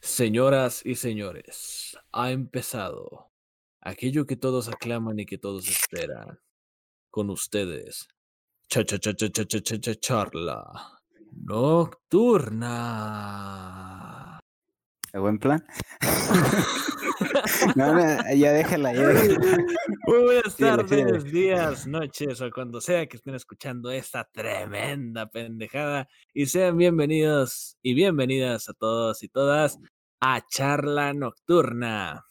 Señoras y señores, ha empezado aquello que todos aclaman y que todos esperan. Con ustedes, cha cha cha cha cha cha cha, cha charla nocturna. ¿De buen plan? no, no, ya déjala, ya déjala. Muy buenas tardes, días, noches o cuando sea que estén escuchando esta tremenda pendejada. Y sean bienvenidos y bienvenidas a todos y todas a Charla Nocturna.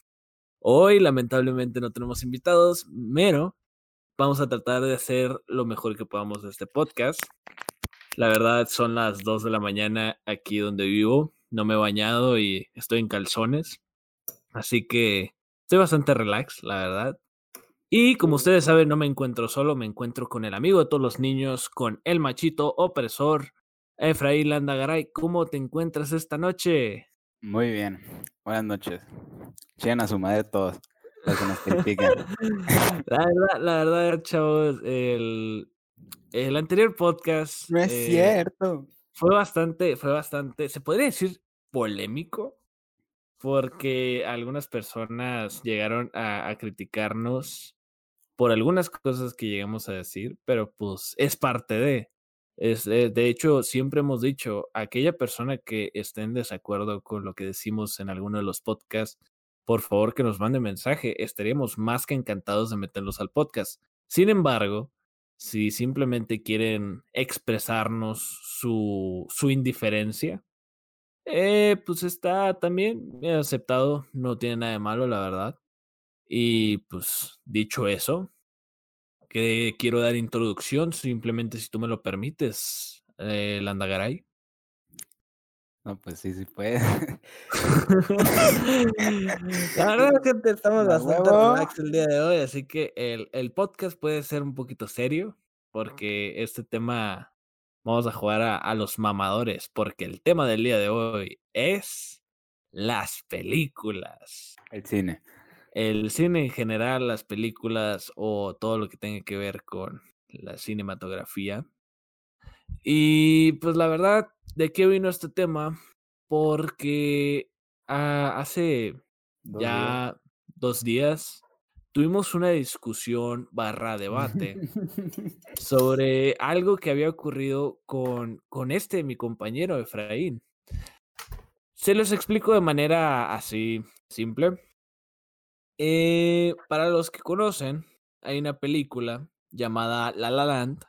Hoy, lamentablemente, no tenemos invitados, pero vamos a tratar de hacer lo mejor que podamos de este podcast. La verdad, son las 2 de la mañana aquí donde vivo. No me he bañado y estoy en calzones. Así que estoy bastante relax, la verdad. Y como ustedes saben, no me encuentro solo, me encuentro con el amigo de todos los niños, con el machito opresor, Efraín Landagaray. ¿Cómo te encuentras esta noche? Muy bien. Buenas noches. Chequen a su madre todos. Los que nos critican. La verdad, la verdad, chavos, el, el anterior podcast No es eh, cierto. fue bastante, fue bastante, se podría decir polémico, porque algunas personas llegaron a, a criticarnos por algunas cosas que llegamos a decir, pero pues es parte de. Es, de hecho, siempre hemos dicho, aquella persona que esté en desacuerdo con lo que decimos en alguno de los podcasts, por favor que nos mande mensaje. Estaríamos más que encantados de meterlos al podcast. Sin embargo, si simplemente quieren expresarnos su, su indiferencia, eh, pues está también aceptado, no tiene nada de malo, la verdad. Y pues dicho eso, que quiero dar introducción, simplemente si tú me lo permites, eh, Landagaray. No, pues sí, sí puede. La verdad, gente, estamos ¡A bastante relax el día de hoy, así que el, el podcast puede ser un poquito serio, porque este tema vamos a jugar a, a los mamadores, porque el tema del día de hoy es las películas. El cine. El cine en general, las películas o todo lo que tenga que ver con la cinematografía. Y pues la verdad, ¿de qué vino este tema? Porque ah, hace Dos ya dos días tuvimos una discusión barra debate sobre algo que había ocurrido con, con este, mi compañero Efraín. Se los explico de manera así simple. Eh, para los que conocen, hay una película llamada La La Land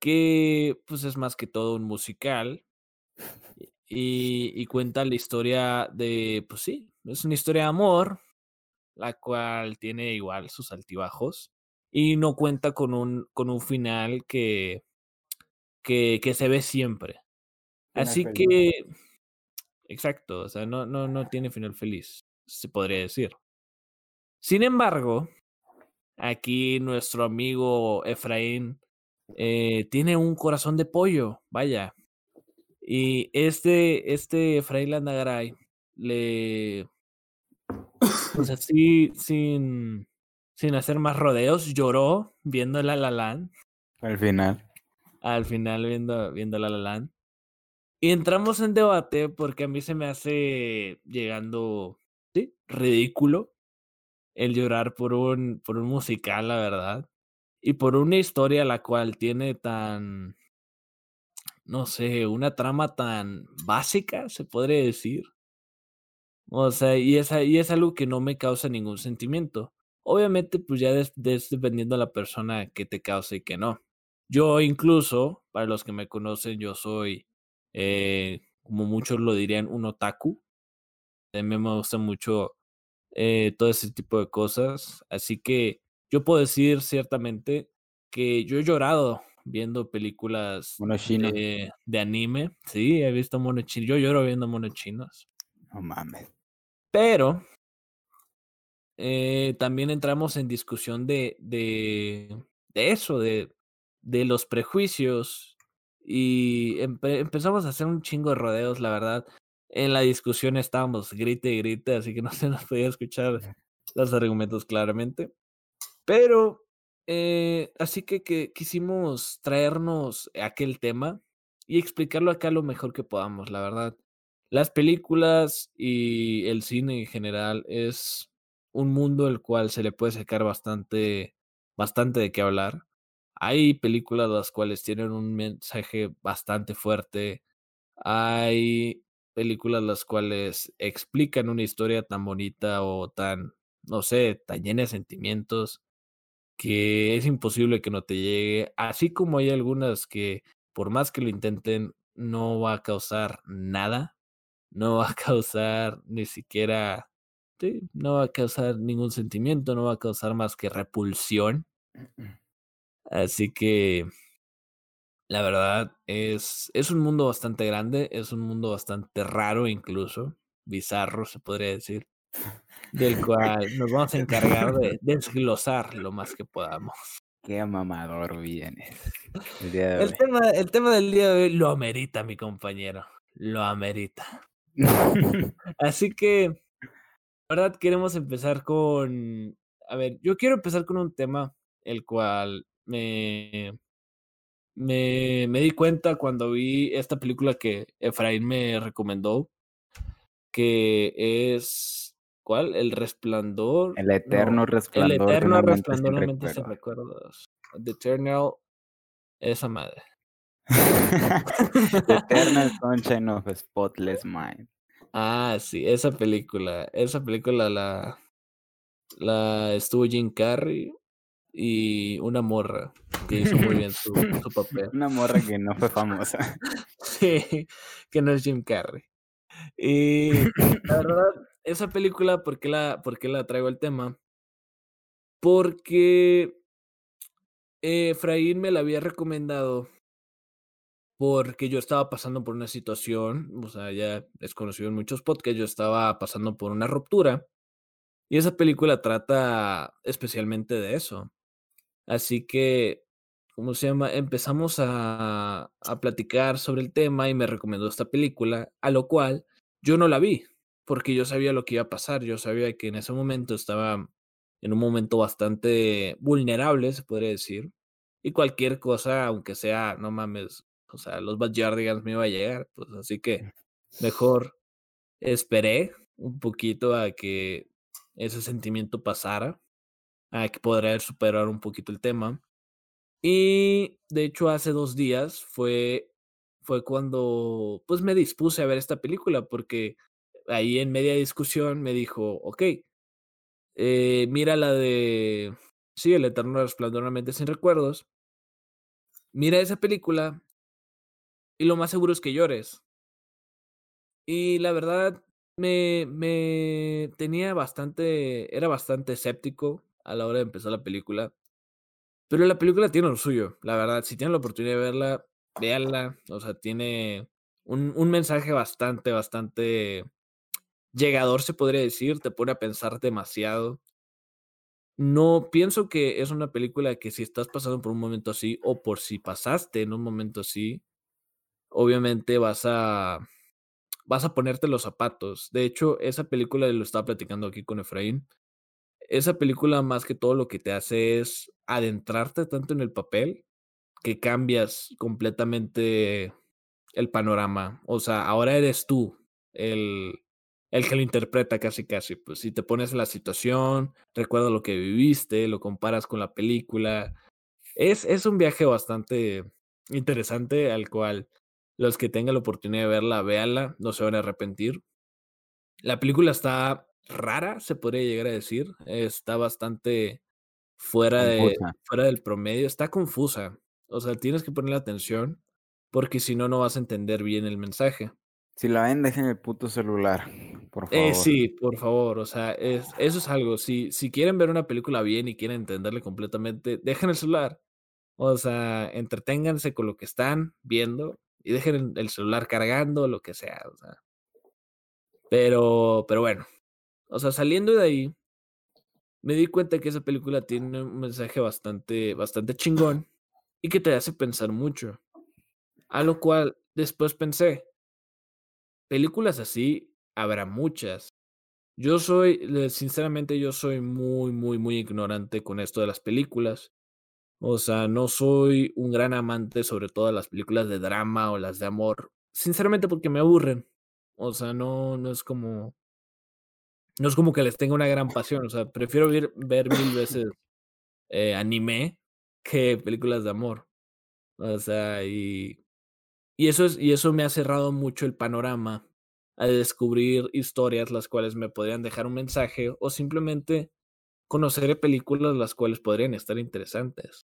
que pues es más que todo un musical y, y cuenta la historia de, pues sí, es una historia de amor, la cual tiene igual sus altibajos y no cuenta con un, con un final que, que, que se ve siempre. Final Así feliz. que, exacto, o sea, no, no, no tiene final feliz, se podría decir. Sin embargo, aquí nuestro amigo Efraín eh, tiene un corazón de pollo, vaya. Y este, este Efraín Landagaray le, pues así, sin, sin hacer más rodeos, lloró viendo La La Land, Al final. al final viendo, viendo La La Land. Y entramos en debate porque a mí se me hace llegando, sí, ridículo el llorar por un, por un musical, la verdad. Y por una historia la cual tiene tan, no sé, una trama tan básica, se podría decir. O sea, y es, y es algo que no me causa ningún sentimiento. Obviamente, pues ya des- dependiendo de la persona que te cause y que no. Yo incluso, para los que me conocen, yo soy, eh, como muchos lo dirían, un otaku. A mí me gusta mucho eh, todo ese tipo de cosas. Así que yo puedo decir ciertamente que yo he llorado viendo películas chino. de, de anime. Sí, he visto monos chinos. Yo lloro viendo monos chinos. No mames. Pero eh, también entramos en discusión de, de, de eso, de, de los prejuicios. Y empe- empezamos a hacer un chingo de rodeos, la verdad. En la discusión estábamos grite y grite, así que no se nos podía escuchar los argumentos claramente. Pero, eh, así que, que quisimos traernos aquel tema y explicarlo acá lo mejor que podamos, la verdad. Las películas y el cine en general es un mundo el cual se le puede sacar bastante, bastante de qué hablar. Hay películas las cuales tienen un mensaje bastante fuerte. Hay películas las cuales explican una historia tan bonita o tan, no sé, tan llena de sentimientos que es imposible que no te llegue. Así como hay algunas que, por más que lo intenten, no va a causar nada. No va a causar ni siquiera, sí, no va a causar ningún sentimiento, no va a causar más que repulsión. Así que la verdad es, es un mundo bastante grande, es un mundo bastante raro incluso, bizarro se podría decir, del cual nos vamos a encargar de desglosar lo más que podamos. Qué amamador vienes. El, tema, el tema del día de hoy lo amerita, mi compañero, lo amerita. Así que, la verdad, queremos empezar con, a ver, yo quiero empezar con un tema el cual me, me, me di cuenta cuando vi esta película que Efraín me recomendó, que es, ¿cuál? El Resplandor. El eterno no, resplandor. el eterno resplandor sin de una mente sin recuerdo. recuerdos. The Eternal, esa madre. Eternal Sunshine of Spotless Mind. Ah, sí, esa película. Esa película la, la estuvo Jim Carrey y una morra que hizo muy bien su, su papel. Una morra que no fue famosa. Sí, que no es Jim Carrey. Y la verdad, esa película, ¿por qué la, por qué la traigo al tema? Porque eh, Efraín me la había recomendado porque yo estaba pasando por una situación, o sea, ya es conocido en muchos podcasts, yo estaba pasando por una ruptura y esa película trata especialmente de eso. Así que, ¿cómo se llama? Empezamos a, a platicar sobre el tema y me recomendó esta película, a lo cual yo no la vi, porque yo sabía lo que iba a pasar, yo sabía que en ese momento estaba en un momento bastante vulnerable, se podría decir, y cualquier cosa, aunque sea, no mames, o sea, los Backyardigans me iba a llegar, pues así que mejor esperé un poquito a que ese sentimiento pasara, a que podrá superar un poquito el tema. Y de hecho hace dos días fue, fue cuando pues me dispuse a ver esta película porque ahí en media discusión me dijo, ok, eh, mira la de, sí, El Eterno Resplandor de una mente sin recuerdos, mira esa película y lo más seguro es que llores. Y la verdad, me, me tenía bastante, era bastante escéptico a la hora de empezar la película. Pero la película tiene lo suyo, la verdad. Si tienen la oportunidad de verla, véanla. O sea, tiene un, un mensaje bastante, bastante llegador, se podría decir. Te pone a pensar demasiado. No pienso que es una película que si estás pasando por un momento así o por si pasaste en un momento así, obviamente vas a vas a ponerte los zapatos. De hecho, esa película lo estaba platicando aquí con Efraín. Esa película más que todo lo que te hace es adentrarte tanto en el papel que cambias completamente el panorama. O sea, ahora eres tú el, el que lo interpreta casi casi. Pues si te pones en la situación, recuerda lo que viviste, lo comparas con la película. Es, es un viaje bastante interesante al cual los que tengan la oportunidad de verla, véanla, no se van a arrepentir. La película está rara, se podría llegar a decir. Está bastante fuera, de, fuera del promedio. Está confusa. O sea, tienes que ponerle atención porque si no, no vas a entender bien el mensaje. Si la ven, dejen el puto celular, por favor. Eh, sí, por favor. O sea, es, eso es algo. Si, si quieren ver una película bien y quieren entenderle completamente, dejen el celular. O sea, entreténganse con lo que están viendo y dejen el celular cargando, lo que sea. O. Pero, pero bueno, o sea, saliendo de ahí, me di cuenta que esa película tiene un mensaje bastante, bastante chingón y que te hace pensar mucho. A lo cual después pensé, películas así habrá muchas. Yo soy, sinceramente, yo soy muy, muy, muy ignorante con esto de las películas. O sea, no soy un gran amante, sobre todo las películas de drama o las de amor, sinceramente porque me aburren. O sea, no, no es como no es como que les tenga una gran pasión, o sea, prefiero ver, ver mil veces eh, anime que películas de amor. O sea, y, y, eso es, y eso me ha cerrado mucho el panorama a descubrir historias las cuales me podrían dejar un mensaje o simplemente conocer películas las cuales podrían estar interesantes.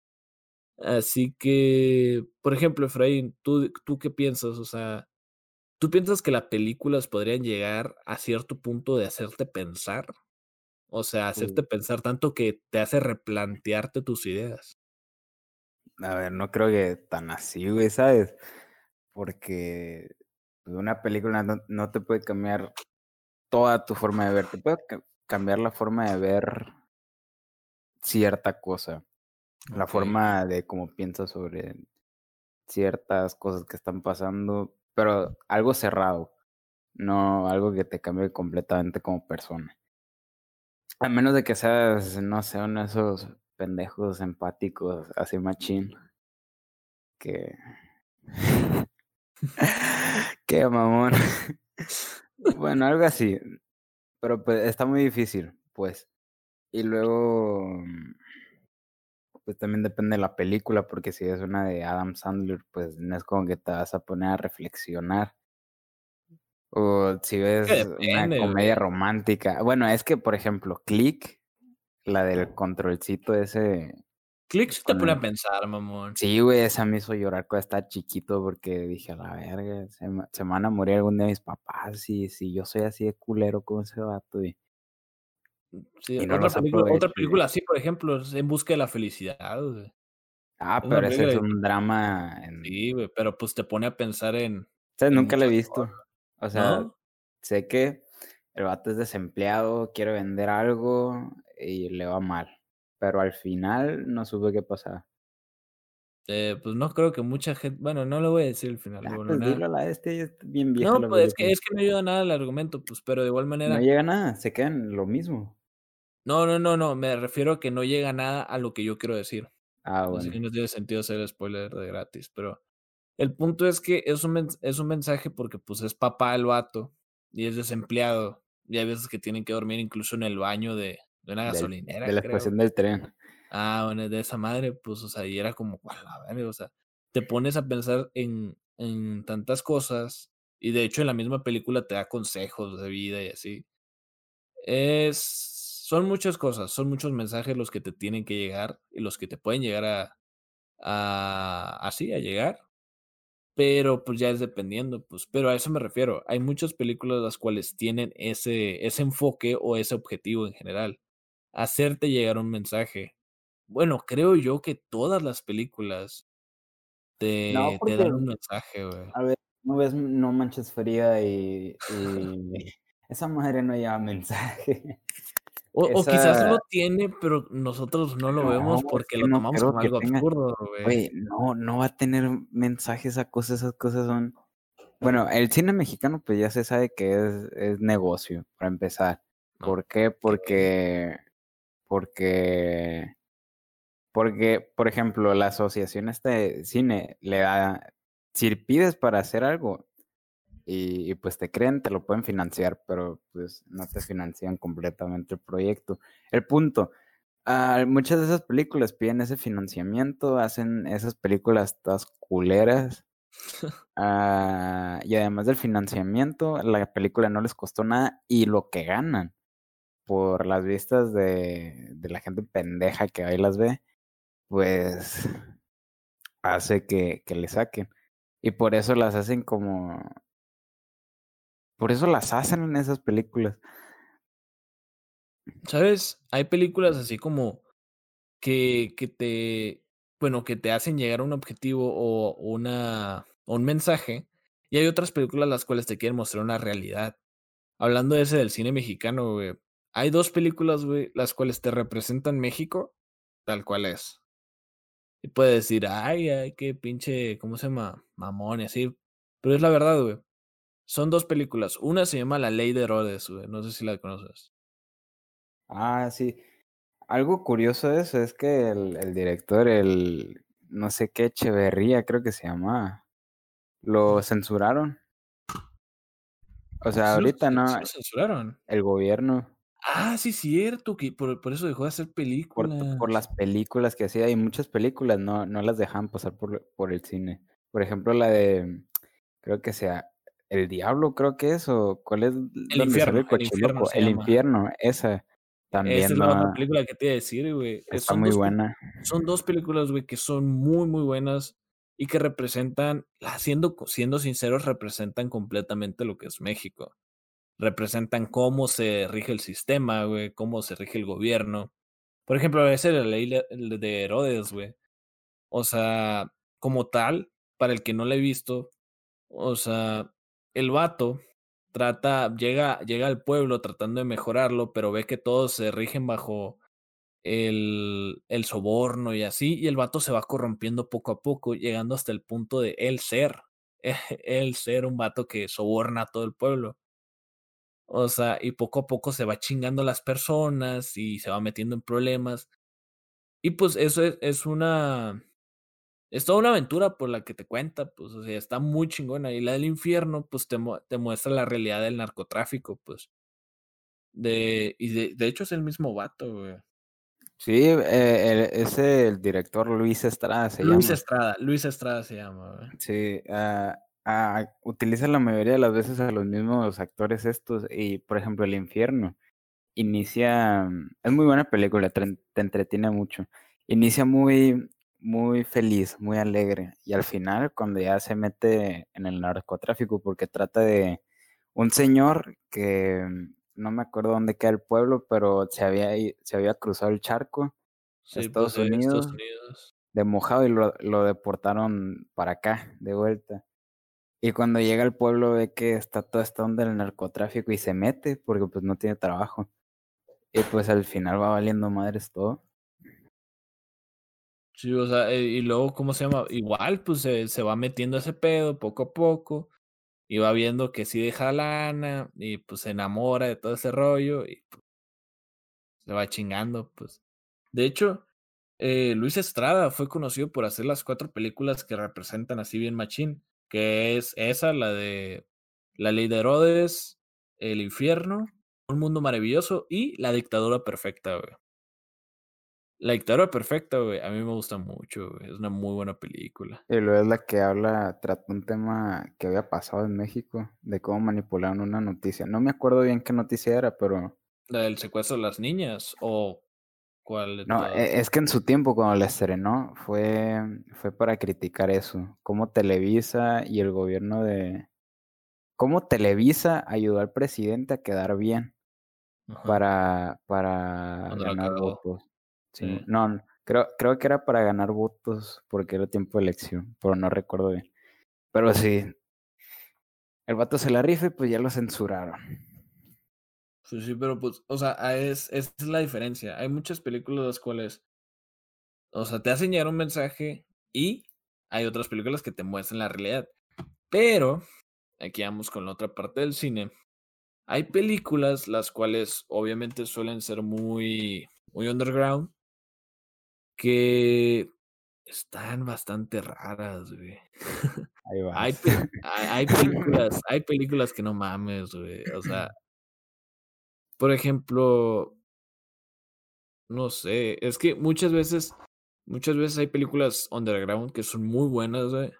Así que, por ejemplo, Efraín, ¿tú, ¿tú qué piensas? O sea, ¿tú piensas que las películas podrían llegar a cierto punto de hacerte pensar? O sea, hacerte pensar tanto que te hace replantearte tus ideas. A ver, no creo que tan así, güey, ¿sabes? Porque una película no, te puede cambiar toda tu forma de ver, te puede cambiar la forma de ver cierta cosa, la forma de cómo piensas sobre ciertas cosas que están pasando, pero algo cerrado, no algo que te cambie completamente como persona. A menos de que seas, no sé, uno de esos pendejos empáticos, así machín, que... Qué mamón. bueno, algo así. Pero pues está muy difícil, pues. Y luego, pues también depende de la película, porque si es una de Adam Sandler, pues no es como que te vas a poner a reflexionar. O si ves una comedia romántica. Bueno, es que, por ejemplo, Click, la del controlcito ese Click te pone a pensar, mamón. Sí, güey, esa me hizo llorar cuando estaba chiquito porque dije, a la verga, se, se, van a morir algún día mis papás y si yo soy así de culero como ese vato. Y, sí, otra, película, otra película así, por ejemplo, es En busca de la felicidad, güey. Ah, pero ese es un drama. Sí, güey, pero pues te pone a pensar en. O sea, nunca lo he visto. O sea, sé que el vato es desempleado, quiere vender algo y le va mal pero al final no supe qué pasaba. Eh, pues no creo que mucha gente, bueno, no lo voy a decir al final. Ah, pues a la este, es bien viejo. No, pues es que, es que no ayuda nada el argumento, pues, pero de igual manera. No llega nada, se quedan lo mismo. No, no, no, no, me refiero a que no llega nada a lo que yo quiero decir. Ah, bueno. Así que no tiene sentido hacer spoiler de gratis, pero el punto es que es un, es un mensaje porque pues es papá el vato y es desempleado y hay veces que tienen que dormir incluso en el baño de, de una gasolinera. de la estación del tren. Ah, bueno, de esa madre, pues, o sea, y era como, o sea, te pones a pensar en, en tantas cosas y de hecho en la misma película te da consejos de vida y así. Es, son muchas cosas, son muchos mensajes los que te tienen que llegar y los que te pueden llegar a, a así, a llegar. Pero pues ya es dependiendo, pues, pero a eso me refiero. Hay muchas películas las cuales tienen ese, ese enfoque o ese objetivo en general hacerte llegar un mensaje. Bueno, creo yo que todas las películas te, te dan un mensaje, güey. A ver, no ves No Manches Fría y, esa madre no lleva mensaje. O, o, quizás lo tiene, pero nosotros no lo vemos porque lo tomamos como algo absurdo, güey. no, no va a tener mensajes a cosas, esas cosas son... Bueno, el cine mexicano pues ya se sabe que es, es negocio, para empezar. ¿Por qué? Porque porque, porque, por ejemplo, la asociación este cine le da, si pides para hacer algo y, pues te creen, te lo pueden financiar, pero pues no te financian completamente el proyecto. El punto, ah, muchas de esas películas piden ese financiamiento, hacen esas películas todas culeras. Ah, y además del financiamiento, la película no les costó nada y lo que ganan por las vistas de, de la gente pendeja que ahí las ve, pues hace que, que le saquen. Y por eso las hacen como... Por eso las hacen en esas películas. ¿Sabes? Hay películas así como que, que te, bueno, que te hacen llegar a un objetivo o una, o un mensaje. Y hay otras películas las cuales te quieren mostrar una realidad. Hablando de ese del cine mexicano, güey, hay dos películas, güey, las cuales te representan México tal cual es. Y puedes decir, ay, ay, qué pinche, ¿cómo se llama? Mamón y así. Pero es la verdad, güey. Son dos películas. Una se llama La Ley de Herodes, güey. No sé si la conoces. Ah, sí. algo curioso de eso es que el, el director, el no sé qué Echeverría, creo que se llama, lo censuraron. O sea, ahorita no. ¿sí lo censuraron? El gobierno. Ah, sí, cierto, que por, por eso dejó de hacer Por, películas. por las películas que hacía, y muchas películas no, no las dejaban pasar por, por el cine. Por ejemplo, la de, creo que sea El Diablo, creo que es, o cuál es donde infierno, sale el El infierno El infierno, esa también Esa es la otra película que te iba a decir, güey. Eh, está son muy dos buena. Son dos películas, güey, que son muy, muy buenas y que representan, siendo, siendo sinceros, representan completamente lo que es México. Representan cómo se rige el sistema, güey, cómo se rige el gobierno. Por ejemplo, ese de la ley le- el de Herodes, güey. O sea, como tal, para el que no lo he visto, o sea, el vato trata, llega, llega al pueblo tratando de mejorarlo, pero ve que todos se rigen bajo el, el soborno y así, y el vato se va corrompiendo poco a poco, llegando hasta el punto de él ser, él ser un vato que soborna a todo el pueblo. O sea, y poco a poco se va chingando las personas y se va metiendo en problemas. Y pues eso es, es una. Es toda una aventura por la que te cuenta, pues, o sea, está muy chingona. Y la del infierno, pues, te, mu- te muestra la realidad del narcotráfico, pues. De, y de, de hecho es el mismo vato, güey. Sí, eh, el- ese el director Luis Estrada se Luis llama. Estrada, Luis Estrada se llama, güey. Sí, ah, utiliza la mayoría de las veces a los mismos actores estos y, por ejemplo, El Infierno inicia, es muy buena película, te entretiene mucho. Inicia muy, muy feliz, muy alegre y al final cuando ya se mete en el narcotráfico porque trata de un señor que mm, no me acuerdo dónde queda el pueblo, pero se había, se había cruzado el charco Sí, Estados pues de Estados Unidos. Unidos. de mojado y lo, lo deportaron para acá, de vuelta. Y cuando llega al pueblo ve que está toda esta onda del narcotráfico y se mete porque pues no tiene trabajo. Y pues al final va valiendo madres todo. Sí, o sea, eh, y luego, ¿cómo se llama? Igual, pues se, va metiendo ese pedo poco a poco. Y va viendo que sí deja lana. Y pues se enamora de todo ese rollo. Y pues, se va chingando, pues. De hecho, eh, Luis Estrada fue conocido por hacer las cuatro películas que representan así bien machín. Que es esa, la de La Ley de Herodes, El Infierno, Un Mundo Maravilloso y La Dictadura Perfecta, güey. La Dictadura Perfecta, güey, a mí me gusta mucho, güey. Es una muy buena película. Y luego es la que habla, trata un tema que había pasado en México, de cómo manipularon una noticia. No me acuerdo bien qué noticia era, pero La del secuestro de las niñas o cuál no, e- es que en su tiempo cuando la estrenó fue, fue para criticar eso, cómo Televisa y el gobierno de... cómo Televisa ayudó al presidente a quedar bien. Ajá. para, para ganar votos. Sí, Sí. No, no, creo, creo que era para ganar votos porque era tiempo de elección, pero no recuerdo bien. Pero sí, el vato se la rifa y pues ya lo censuraron. Sí, sí, pero pues, o sea, ah, es, es la diferencia. Hay muchas películas las cuales, o sea, te hacen llegar un mensaje y hay otras películas que te muestran la realidad. Pero, aquí vamos con la otra parte del cine. Hay películas las cuales obviamente suelen ser muy, muy underground, que están bastante raras, güey. Ahí. Hay, pe- hay, hay películas, hay películas que no mames, güey. O sea, por ejemplo, no sé, es que muchas veces, muchas veces hay películas underground que son muy buenas, güey.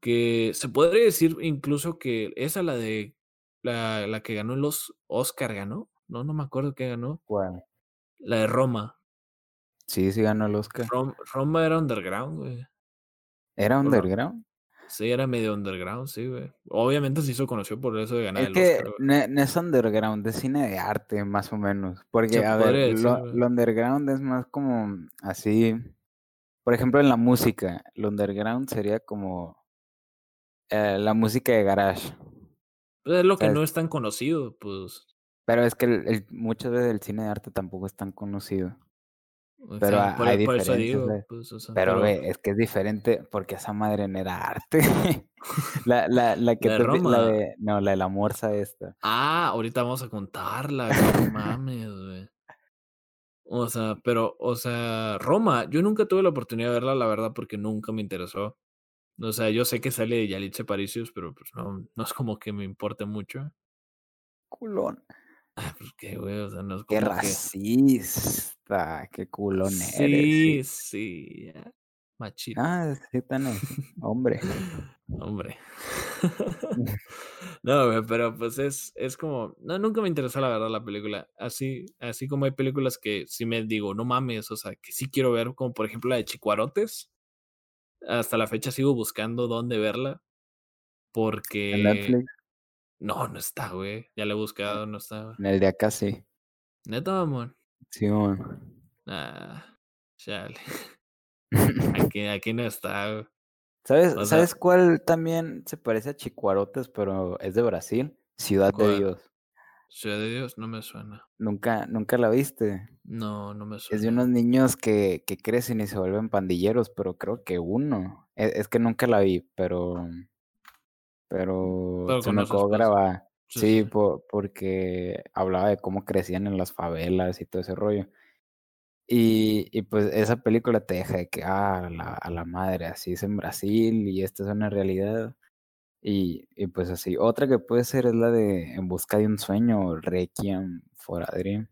Que se podría decir incluso que esa la de la, la que ganó los Oscar ganó. No, no me acuerdo qué ganó. ¿Cuál? La de Roma. Sí, sí ganó el Oscar. Rom- Roma era underground, güey. ¿Era underground? Sí, era medio underground, sí, güey. Obviamente se hizo conocido por eso de ganar Es el que Oscar, no, no es underground, es cine de arte, más o menos. Porque, Se a ver, decir, lo, underground es más como así. Por ejemplo, en la música, lo underground sería como eh, la música de garage. Pues es lo que no es tan conocido, pues. Pero es que el- el- muchas veces el cine de arte tampoco es tan conocido. O Pero sea, ha- por, hay por eso diferencias, digo, ¿sabes? pues, o sea, Pero, es que es diferente porque esa madre no era arte. la, la, la que La de tú di- la Roma. de, no, la de la morsa esta. Ah, ahorita vamos a contarla, güey, mames, güey. O sea, pero, o sea, Roma, yo nunca tuve la oportunidad de verla, la verdad, porque nunca me interesó. O sea, yo sé que sale de Yalitza Parisius, pero pues no, no es como que me importe mucho. Culón. Ah, pues qué, güey, o sea, no es Qué que... racista, qué culón eres. Sí, sí. Machito. Ah, sí, tan. Hombre. Hombre. no, güey, pero pues es, es como. No, nunca me interesó la verdad la película. Así, así como hay películas que sí me digo, no mames, o sea, que sí quiero ver, como por ejemplo la de Chicuarotes. Hasta la fecha sigo buscando dónde verla. ¿En Porque. Netflix? No, no está, güey. Ya la he buscado, no está. güey. En el de acá sí. Neta, mamón. Sí, mon. Ah, chale. Aquí, aquí no está, güey. ¿Sabes, O sea- ¿Sabes cuál también se parece a Chicuarotes, pero es de Brasil? Ciudad de. Dios. Ciudad de Dios no me suena. Nunca, nunca la viste. No, no me suena. Es de unos niños que, que crecen y se vuelven pandilleros, pero creo que uno. Es, es que nunca la vi, pero. Pero, Pero se me quedó grabada. Sí, Sí, sí. po- porque hablaba de cómo crecían en las favelas y todo ese rollo. Y, y pues esa película te deja de que, ah, a la, a la madre, así es en Brasil y esta es una realidad. Y, y pues así. Otra que puede ser es la de En busca de un sueño, Requiem for a Dream.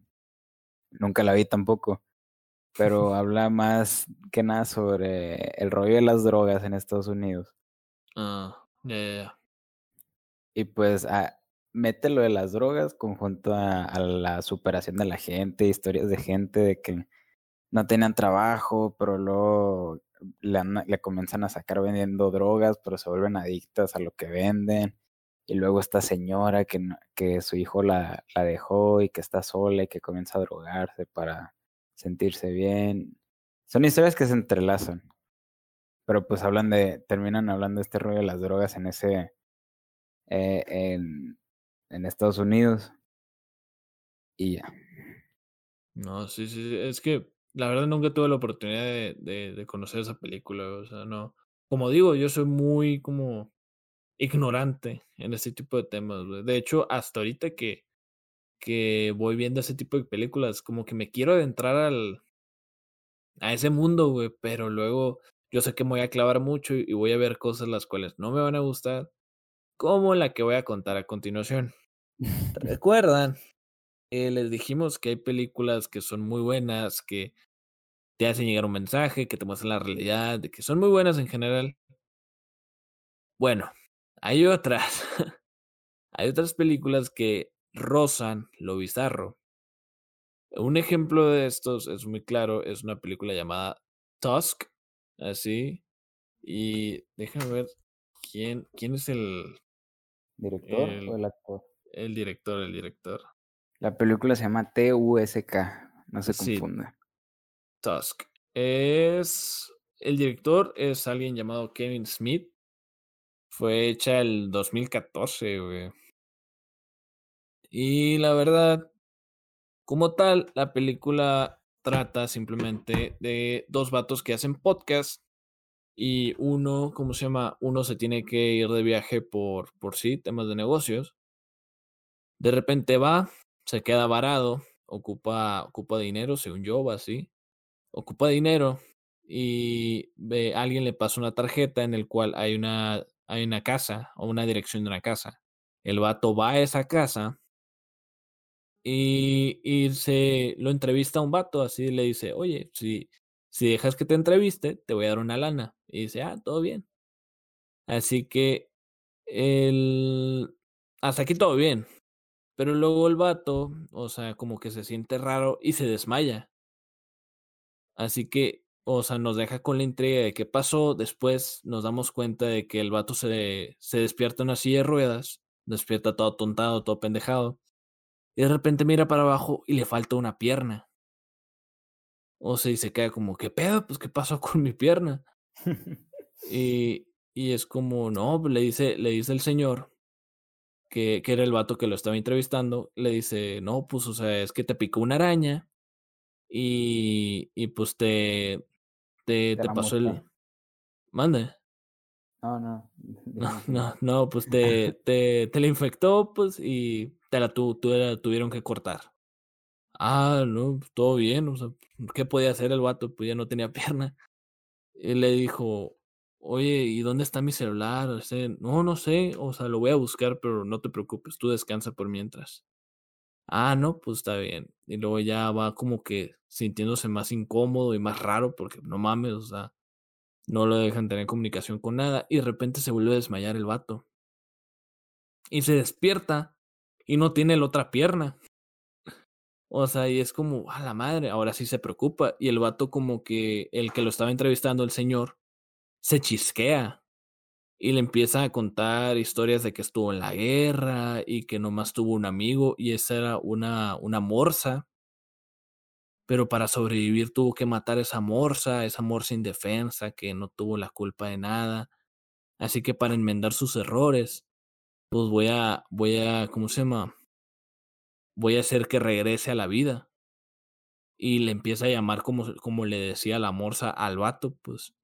Nunca la vi tampoco, pero habla más que nada sobre el rollo de las drogas en Estados Unidos. Ah, ya, ya, ya. Y pues ah, mete lo de las drogas conjunto a, a la superación de la gente, historias de gente de que no tenían trabajo, pero luego le, le comienzan a sacar vendiendo drogas, pero se vuelven adictas a lo que venden. Y luego esta señora que, que su hijo la, la dejó y que está sola y que comienza a drogarse para sentirse bien. Son historias que se entrelazan. Pero pues hablan de, terminan hablando de este rollo de las drogas en ese, eh, en, Estados Unidos. Y ya. No, sí, sí, es que la verdad nunca tuve la oportunidad de, de, conocer esa película, o sea, no. Como digo, yo soy muy como ignorante en este tipo de temas. De hecho, hasta ahorita que, que voy viendo ese tipo de películas, como que me quiero adentrar al, a ese mundo, güey, pero luego yo sé que me voy a clavar mucho y voy a ver cosas las cuales no me van a gustar, como la que voy a contar a continuación. ¿Recuerdan? Eh, les dijimos que hay películas que son muy buenas, que te hacen llegar un mensaje, que te muestran la realidad, de que son muy buenas en general. Bueno, hay otras. hay otras películas que rozan lo bizarro. Un ejemplo de estos es muy claro, es una película llamada Tusk, así. Y déjame ver quién, quién es el, ¿Director El- o el actor? el director, el director. La película se llama T-U-S-K. No se Sí. confunda. Tusk. Es. El director es alguien llamado Kevin Smith. Fue hecha el 2014, güey. Y la verdad, como tal, la película trata simplemente de dos vatos que hacen podcast. Y uno, ¿cómo se llama? Uno se tiene que ir de viaje por, por sí, temas de negocios. De repente va, se queda varado, ocupa, ocupa dinero, según yo, va así. Ocupa dinero y ve, alguien le pasa una tarjeta en el cual hay una, hay una casa o una dirección de una casa. El vato va a esa casa y, y se lo entrevista a un vato, así le dice, oye, si, si dejas que te entreviste, te voy a dar una lana. Y dice, ah, todo bien. Así que hasta aquí todo bien. Pero luego el vato, o sea, como que se siente raro y se desmaya. Así que, o sea, nos deja con la intriga de qué pasó. Después nos damos cuenta de que el vato se, se despierta en una silla de ruedas, despierta todo tontado, todo pendejado. Y de repente mira para abajo y le falta una pierna. O sea, y se queda como, ¿qué pedo? Pues, ¿qué pasó con mi pierna? Y, y es como, no, pues, le dice, le dice el señor, que, que era el vato que lo estaba entrevistando, le dice, no, pues, o sea, es que te picó una araña y, y pues te, te, pasó el... Mande. No, no. No, no, no, pues te, te, te la infectó, pues, y te la, tu, tu- la tuvieron que cortar. Ah, no, pues, todo bien, o sea, ¿qué podía hacer el vato? Pues ya no tenía pierna. Él le dijo: "Oye, ¿y dónde está mi celular?". "No, no sé, o sea, lo voy a buscar, pero no te preocupes, tú descansa por mientras". Ah, no, pues está bien. Y luego ya va como que sintiéndose más incómodo y más raro porque no mames, o sea, no lo dejan tener comunicación con nada y de repente se vuelve a desmayar el vato. Y se despierta y no tiene la otra pierna. O sea, y es como, a la madre, ahora sí se preocupa. Y el vato como que el que lo estaba entrevistando, el señor, se chisquea y le empieza a contar historias de que estuvo en la guerra y que nomás tuvo un amigo y esa era una, una morsa. Pero para sobrevivir tuvo que matar a esa morsa, esa morsa indefensa que no tuvo la culpa de nada. Así que para enmendar sus errores, pues voy a, voy a, ¿cómo se llama? Voy a hacer que regrese a la vida. Y le empieza a llamar como, como le decía la morsa al vato, pues.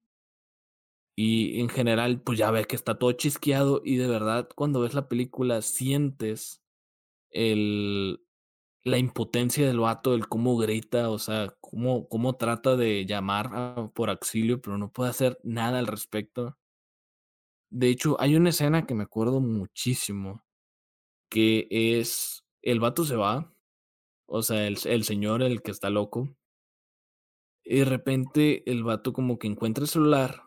Y en general, pues ya ves que está todo chisqueado y de verdad cuando ves la película sientes el, la impotencia del vato, el cómo grita, o sea, cómo, cómo trata de llamar por auxilio, pero no puede hacer nada al respecto. De hecho, hay una escena que me acuerdo muchísimo, que es, el vato se va, o sea, el, el señor, el que está loco, y de repente el vato como que encuentra el celular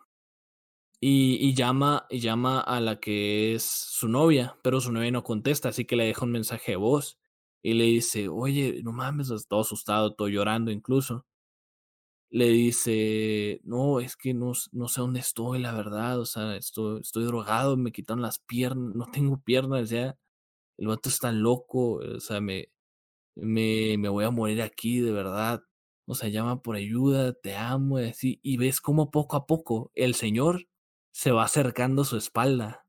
y, y llama, y llama a la que es su novia, pero su novia no contesta, así que le deja un mensaje de voz y le dice, oye, no mames, todo asustado, todo llorando incluso. Le dice, no, es que no, no sé dónde estoy, la verdad, o sea, estoy, estoy drogado, me quitaron las piernas, no tengo piernas ya, el vato está loco, o sea, me, me, me voy a morir aquí, de verdad. O sea, llama por ayuda, te amo, y así, y ves cómo poco a poco el señor se va acercando a su espalda.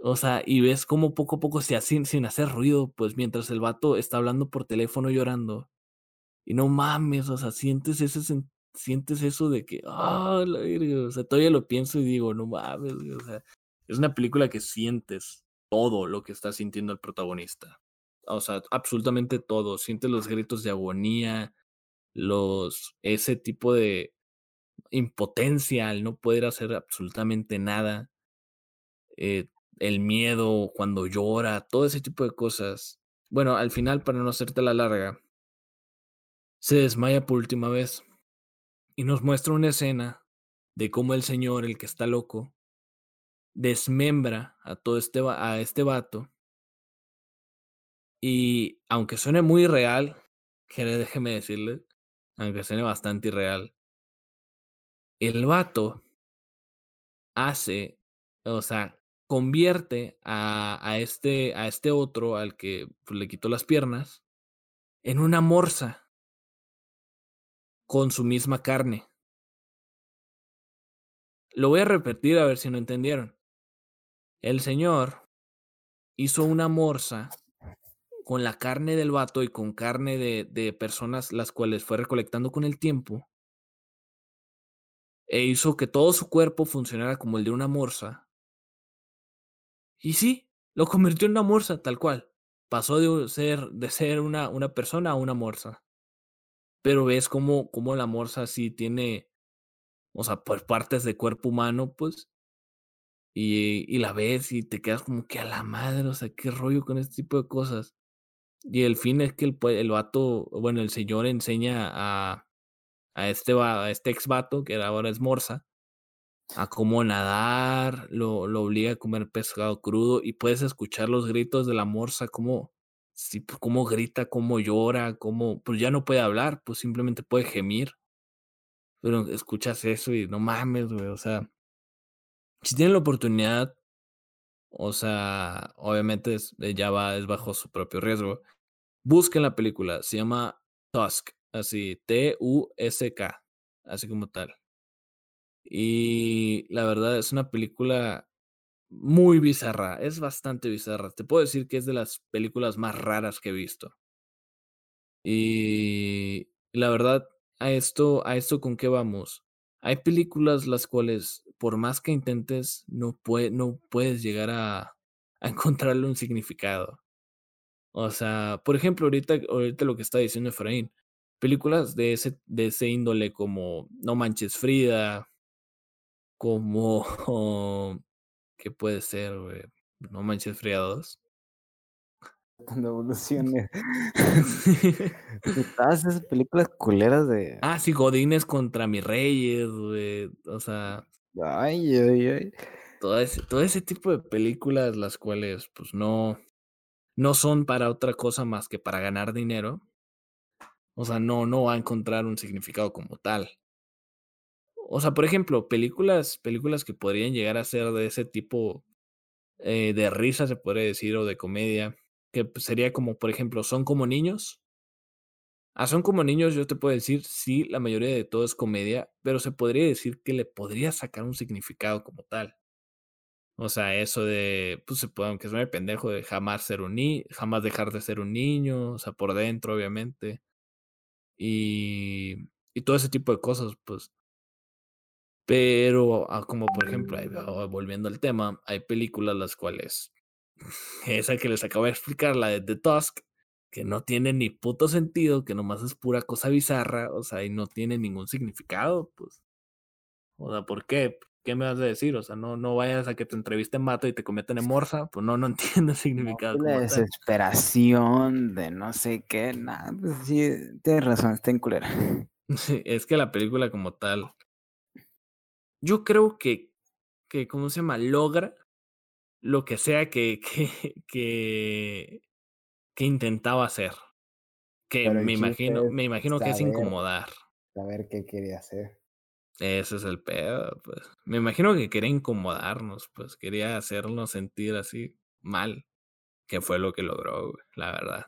O sea, y ves cómo poco a poco se hace sin hacer ruido, pues mientras el vato está hablando por teléfono llorando. Y no mames, o sea, sientes ese sientes eso de que, ah, o sea, todavía lo pienso y digo, no mames, o sea, es una película que sientes todo lo que está sintiendo el protagonista. O sea, absolutamente todo. Sientes los gritos de agonía, los, ese tipo de impotencia al no poder hacer absolutamente nada, eh, el miedo cuando llora, todo ese tipo de cosas. Bueno, al final, para no hacerte la larga, se desmaya por última vez y nos muestra una escena de cómo el señor, el que está loco, desmembra a todo este, a este vato y aunque suene muy real, déjeme decirle, aunque suene bastante irreal, el vato hace, o sea, convierte a, a este, a este otro, al que pues, le quitó las piernas, en una morsa con su misma carne. Lo voy a repetir a ver si no entendieron. El señor hizo una morsa con la carne del vato y con carne de, personas las cuales fue recolectando con el tiempo e hizo que todo su cuerpo funcionara como el de una morsa. Y sí, lo convirtió en una morsa tal cual. Pasó de ser, de ser una, una persona a una morsa. Pero ves cómo, cómo la morsa sí tiene, o sea, por partes de cuerpo humano, pues, y, la ves y te quedas como que a la madre, o sea, qué rollo con este tipo de cosas. Y el fin es que el, el vato, bueno, el señor enseña a, a este, este ex vato, que ahora es morsa, a cómo nadar, lo, lo obliga a comer pescado crudo y puedes escuchar los gritos de la morsa, cómo, sí, pues, cómo grita, cómo llora, cómo, pues ya no puede hablar, pues simplemente puede gemir, pero escuchas eso y no mames, güey, o sea, si tienen la oportunidad, o sea, obviamente es, eh, ya va, es bajo su propio riesgo, busquen la película, se llama Tusk, así, T-U-S-K, así como tal. Y la verdad es una película Muy bizarra, es bastante bizarra. Te puedo decir que es de las películas más raras que he visto. Y la verdad, a esto, a esto con qué vamos. Hay películas las cuales, por más que intentes, no, pue- no puedes llegar a, a encontrarle un significado. O sea, por ejemplo, ahorita, ahorita lo que está diciendo Efraín, películas de ese, de ese índole como No Manches Frida, como, ¿qué puede ser, güey? No Manches Frida 2. Cuando evolucione. Todas esas películas culeras de. Ah, sí, Godines contra mis reyes, güey. O sea. Ay, ay, ay. Todo ese, todo ese tipo de películas, las cuales, pues no. No son para otra cosa más que para ganar dinero. O sea, no, no va a encontrar un significado como tal. O sea, por ejemplo, películas, películas que podrían llegar a ser de ese tipo eh, de risa, se podría decir, o de comedia, que pues, sería como, por ejemplo, son como niños. A Son como niños, yo te puedo decir, sí, la mayoría de todo es comedia, pero se podría decir que le podría sacar un significado como tal. O sea, eso de, pues se puede, aunque suene pendejo, de jamás ser un niño, jamás dejar de ser un niño, o sea, por dentro, obviamente. Y, y todo ese tipo de cosas, pues. Pero, ah, como por ejemplo, volviendo al tema, hay películas las cuales, esa que les acabo de explicar, la de The Tusk, que no tiene ni puto sentido, que nomás es pura cosa bizarra, o sea, y no tiene ningún significado, pues. O sea, ¿por qué? ¿Qué me vas a decir? O sea, no, no vayas a que te entrevisten mato y te cometen en morsa, pues no, no entiendo el significado. la desesperación de no sé qué, nada, pues sí, tienes razón, está en culera. Sí, es que la película como tal, yo creo que, que ¿cómo se llama? Logra lo que sea que, que, que, que intentaba hacer. Que me imagino, me imagino que es incomodar. Saber qué quería hacer. Ese es el pedo, pues. Me imagino que quería incomodarnos, pues. Quería hacernos sentir así mal. Que fue lo que logró, la verdad.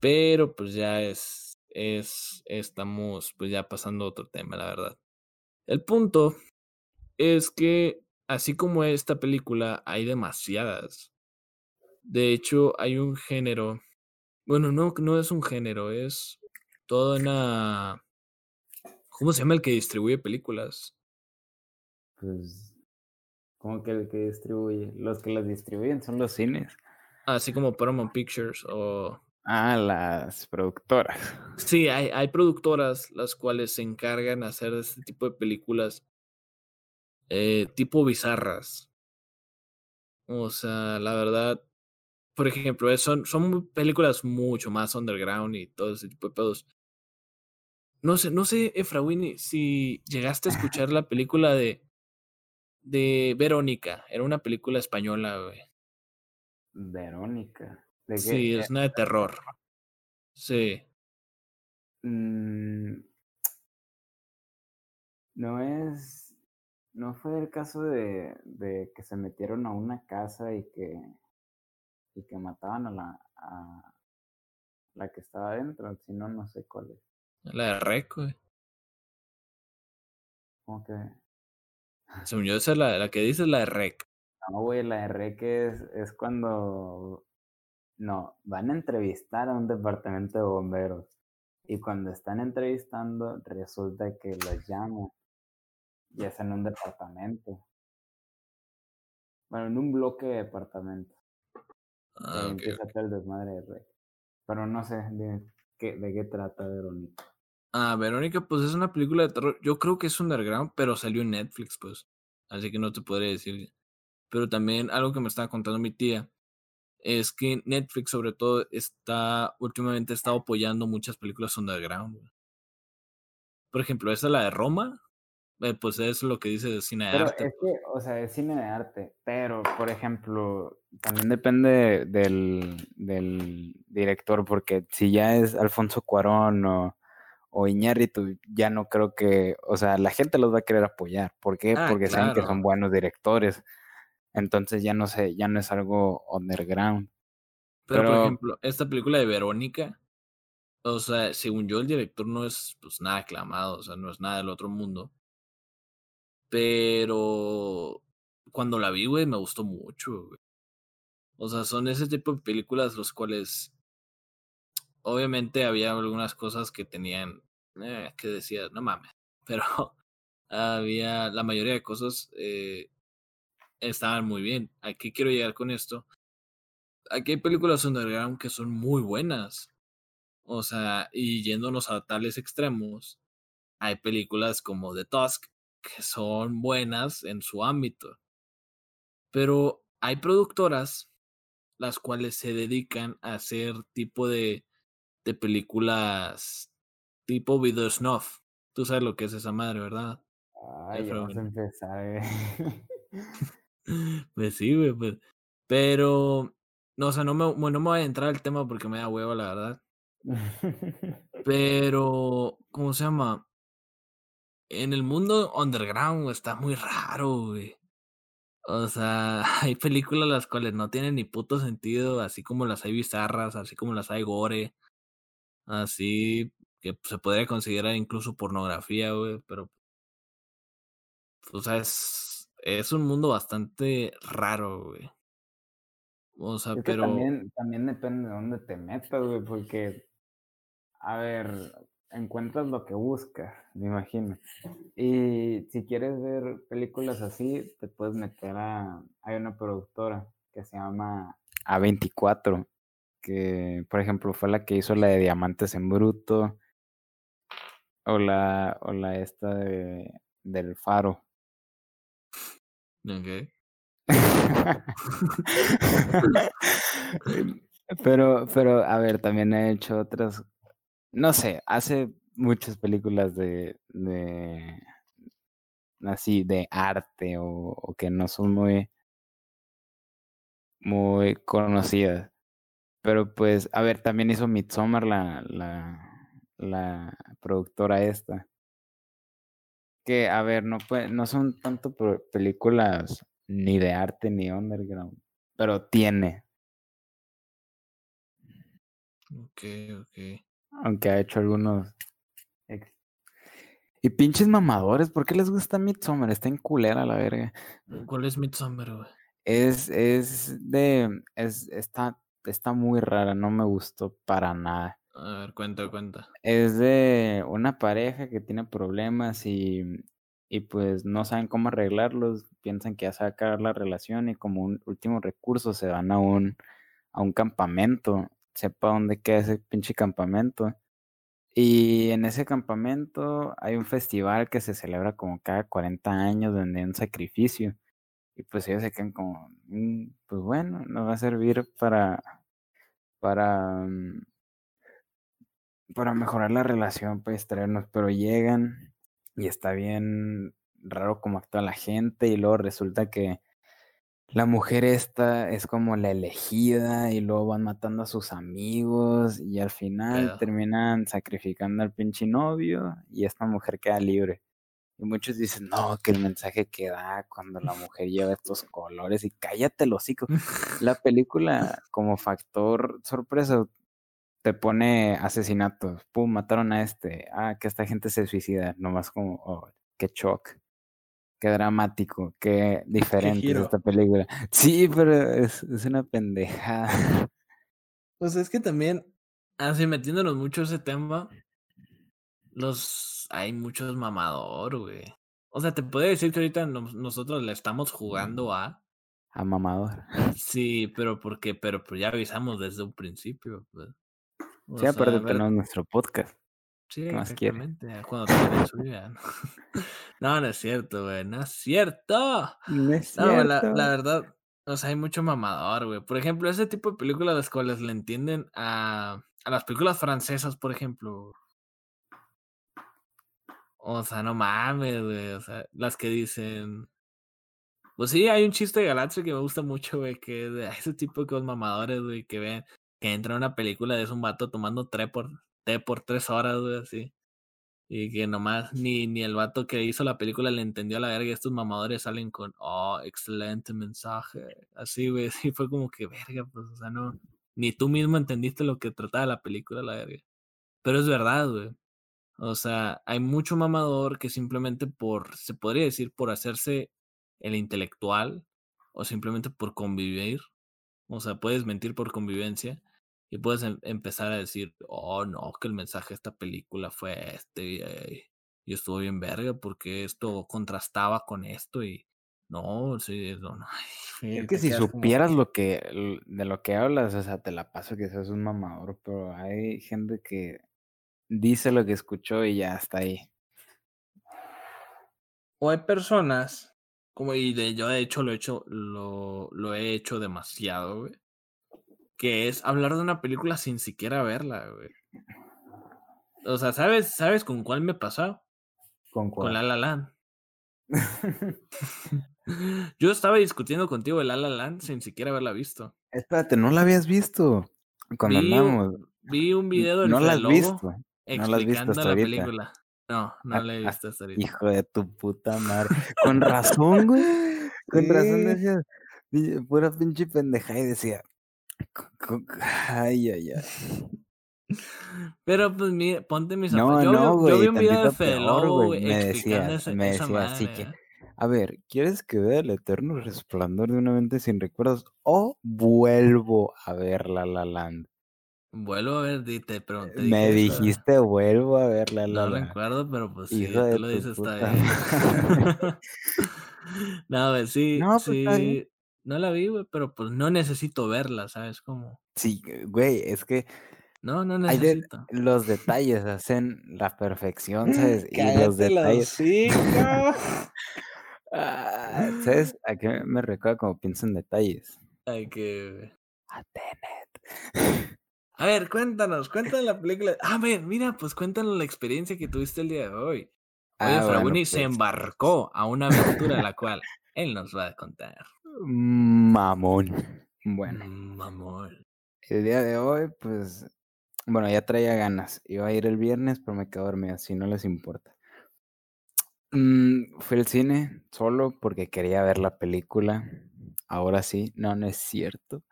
Pero pues ya es, es, estamos pues ya pasando a otro tema, la verdad. El punto es que, así como esta película, hay demasiadas. De hecho, hay un género. Bueno, no, no es un género, es toda una. ¿Cómo se llama el que distribuye películas? Pues. ¿Cómo que el que distribuye? Los que las distribuyen son los cines. Así como Paramount Pictures o. Ah, las productoras. Sí, hay, hay productoras las cuales se encargan de hacer este tipo de películas eh, tipo bizarras. O sea, la verdad, por ejemplo, son, son películas mucho más underground y todo ese tipo de pedos. No sé, no sé, Efraín, si llegaste a escuchar la película de, de Verónica. Era una película española, güey. Verónica. sí, es una de terror. Sí. Mm. no es. No fue el caso de, de que se metieron a una casa y que y que mataban a la, a la que estaba adentro, si no, no sé cuál es. La de Rec, güey. ¿Cómo que? Según yo, esa es la, la que dices, la de Rec. No, güey, la de Rec es, es cuando. No, van a entrevistar a un departamento de bomberos. Y cuando están entrevistando, resulta que los llaman. Y es en un departamento. Bueno, en un bloque de departamentos. Ah, empieza el desmadre de Rey. Pero no sé de qué, de qué trata Verónica. Ah, Verónica, pues es una película de terror. Yo creo que es underground, pero salió en Netflix, pues. Así que no te podría decir. Pero también algo que me estaba contando mi tía es que Netflix, sobre todo, está últimamente ha estado apoyando muchas películas underground. Por ejemplo, esa la de Roma, eh, pues es lo que dice de cine de arte. Es que, o sea, es cine de arte, pero, por ejemplo, también depende del, del director, porque si ya es Alfonso Cuarón o, o Iñárritu, ya no creo que, o sea, la gente los va a querer apoyar. ¿Por qué? Ah, porque saben que son buenos directores. Entonces ya no sé, ya no es algo underground. Pero, por ejemplo, esta película de Verónica, o sea, según yo, el director no es pues nada aclamado, o sea, no es nada del otro mundo. Pero cuando la vi, güey, me gustó mucho. O sea, son ese tipo de películas los cuales obviamente había algunas cosas que tenían eh, que decía, no mames, pero había la mayoría de cosas eh, estaban muy bien. ¿A qué quiero llegar con esto? aquí hay películas underground que son muy buenas. O sea, y yéndonos a tales extremos, hay películas como The Tusk que son buenas en su ámbito. Pero hay productoras las cuales se dedican a hacer tipo de, de películas tipo video snuff. Tú sabes lo que es esa madre, ¿verdad? Ay, ya a empezar, pues sí, güey, pues. Pero, no, o sea, no me, no me voy a entrar al tema porque me da huevo, la verdad. Pero, ¿cómo se llama? En el mundo underground está muy raro, güey. O sea, hay películas las cuales no tienen ni puto sentido, así como las hay bizarras, así como las hay gore, así que se podría considerar incluso pornografía, güey, pero... O sea, es, es un mundo bastante raro, güey. O sea, pero... También, también depende de dónde te metas, güey, porque a ver, encuentras lo que buscas, me imagino. Y si quieres ver películas así, te puedes meter a... Hay una productora que se llama A24, que por ejemplo fue la que hizo la de Diamantes en Bruto, o la, o la esta de, del Faro. Ok. pero, pero, a ver, también he hecho otras no sé, hace muchas películas de, de así, de arte o, que no son muy, muy conocidas. Pero pues, a ver, también hizo Midsommar la, la, la productora esta. Que, a ver, no, puede, no son tanto películas ni de arte ni underground, pero tiene. Ok, ok. Aunque ha hecho algunos. Y pinches mamadores, ¿por qué les gusta Midsommar? Está en culera la verga. ¿Cuál es Midsommar, güey? Es, es de. Es, está, está muy rara, no me gustó para nada. A ver, cuenta, cuenta. Es de una pareja que tiene problemas y, y pues no saben cómo arreglarlos. Piensan que ya se va a acabar la relación y como un último recurso se van a un, a un campamento sepa dónde queda ese pinche campamento. Y en ese campamento hay un festival que se celebra como cada 40 años donde hay un sacrificio. Y pues ellos se quedan como, mm, pues bueno, nos va a servir para, para, mm, para mejorar la relación, pues traernos, pero llegan y está bien raro como actúa la gente y luego resulta que la mujer esta es como la elegida y luego van matando a sus amigos y al final terminan sacrificando al pinche novio y esta mujer queda libre. Y muchos dicen, no, que el mensaje que da cuando la mujer lleva estos colores y cállate los hocico. La película como factor sorpresa te pone asesinatos, pum, mataron a este, ah, que esta gente se suicida, nomás como, oh, qué shock qué dramático, qué diferente es esta película. Sí, pero es, es una pendejada. Pues es que también, así metiéndonos mucho ese tema, los hay muchos mamador, güey. O sea, te puede decir que ahorita nosotros le estamos jugando a. A mamador. Sí, pero porque, pero pues ya avisamos desde un principio, pues. sí, aparte no es nuestro podcast. Sí, exactamente. Cuando te subir, ¿no? no, es cierto, güey. No es cierto. No es cierto. la, la, verdad, o sea, hay mucho mamador, güey. Por ejemplo, ese tipo de películas las cuales le entienden a, a las películas francesas, por ejemplo. O sea, no mames, güey. O sea, las que dicen. Pues sí, hay un chiste de Galaxia que me gusta mucho, güey, que de ese tipo de mamadores, güey, que ven que entra en una película de un vato tomando trepor por tres horas, güey, así. Y que nomás ni, ni el vato que hizo la película le entendió a la verga. Estos mamadores salen con, oh, excelente mensaje. Así, güey. Sí, fue como que, verga, pues, o sea, no. Ni tú mismo entendiste lo que trataba la película, la verga. Pero es verdad, güey. O sea, hay mucho mamador que simplemente por, se podría decir, por hacerse el intelectual o simplemente por convivir. O sea, puedes mentir por convivencia y puedes em, empezar a decir, oh no, que el mensaje de esta película fue este y, estuvo bien verga porque esto contrastaba con esto y No, sí, no, no. Es que si supieras lo que de lo que hablas, o sea, te la paso que seas un mamador, pero hay gente que dice lo que escuchó y ya está ahí. O hay personas, como y de, yo de hecho lo he hecho, lo, lo he hecho demasiado, güey. Que es hablar de una película sin siquiera verla, güey. O sea, ¿sabes, ¿sabes con cuál me pasó? ¿Con cuál? Con La La Land. Yo estaba discutiendo contigo el La La Land sin siquiera haberla visto. Espérate, ¿no la habías visto? Cuando vi, andamos. Vi un video del No la has Lobo visto. explicando la película. No, no la he visto hasta ahorita. Hijo de tu puta madre. Con razón, güey. Con razón decía. Pura pinche pendeja y decía. Ay, ay, ay. Pero pues mira, ponte mis No, zapatos. yo, no, güey. yo vi un video de Fede Lobo, güey. Me decía, esa, me decía así que. A ver, ¿quieres que vea el eterno resplandor de una mente sin recuerdos o vuelvo a ver La La Land? Vuelvo a ver, te pregunté. Me eso. dijiste vuelvo a ver La La No Land. recuerdo, pero pues sí, tú lo dices, está bien. no, güey, sí, No, pues sí. No la vi, güey, pero pues no necesito verla, ¿sabes cómo? Sí, güey, es que No, no de- necesito. los detalles hacen la perfección, ¿sabes? Y los detalles. Ah, ¿Sabes? ¿A qué me recuerda como pienso en detalles? Ay, que... A Tenet. A ver, cuéntanos, cuéntanos la película. A ver, mira, pues cuéntanos la experiencia que tuviste el día de hoy. Oye, Ah, bueno, se pues. embarcó a una aventura la cual él nos va a contar. Mamón. Bueno, Mamón. el día de hoy, pues, bueno, ya traía ganas. Iba a ir el viernes, pero me quedé dormida, si no les importa. Mm, fui al cine solo porque quería ver la película. Ahora sí, no, no es cierto.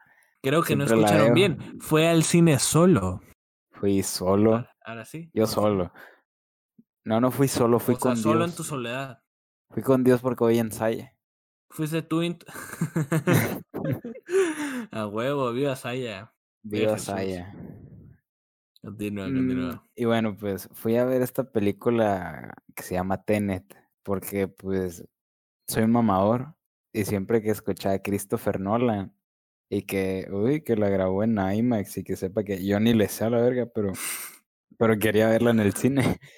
Creo que no Siempre escucharon bien. Fue al cine solo. Fui solo, Ahora, ahora sí. yo solo. No, no fui solo, fui o sea, con solo en Dios. tu soledad. Fui con Dios porque hoy ensaya. Fuiste tú A huevo, viva Saya. Viva. Saya. Continúa, Mm, continúa. y bueno, pues fui a ver esta película que se llama Tenet, porque pues soy un mamador y siempre que escuchaba a Christopher Nolan y que, uy, que la grabó en IMAX y que sepa que yo ni le sé a la verga, pero, pero quería verla en el cine.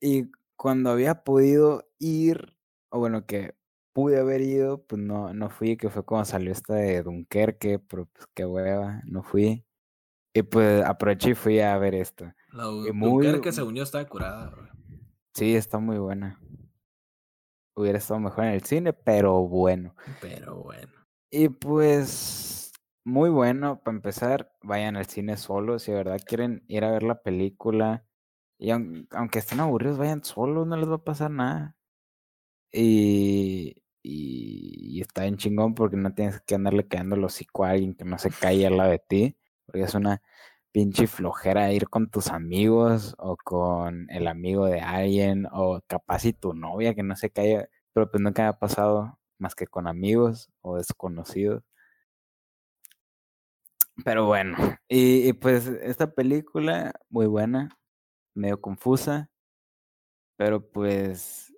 Y cuando había podido ir, o bueno, que pude haber ido, pues no, no fui, que fue cuando salió esta de Dunkerque, pero pues qué hueva, no fui. Y pues aproveché y fui a ver esta. La y muy- Dunkerque, según yo, estaba curada. güey. Sí, está muy buena. Hubiera estado mejor en el cine, pero bueno. Pero bueno. Y pues, muy bueno. Para empezar, vayan al cine solos. Si de verdad quieren ir a ver la película. Y aun- aunque estén aburridos, vayan solos, no les va a pasar nada. Y, y, está bien chingón porque no tienes que andarle cayendo el hocico a alguien que no se calle al lado de ti. Porque es una pinche flojera ir con tus amigos o con el amigo de alguien o capaz y tu novia que no se calle. Pero pues nunca me ha pasado más que con amigos o desconocidos. Pero bueno, y pues esta película muy buena, medio confusa, pero pues,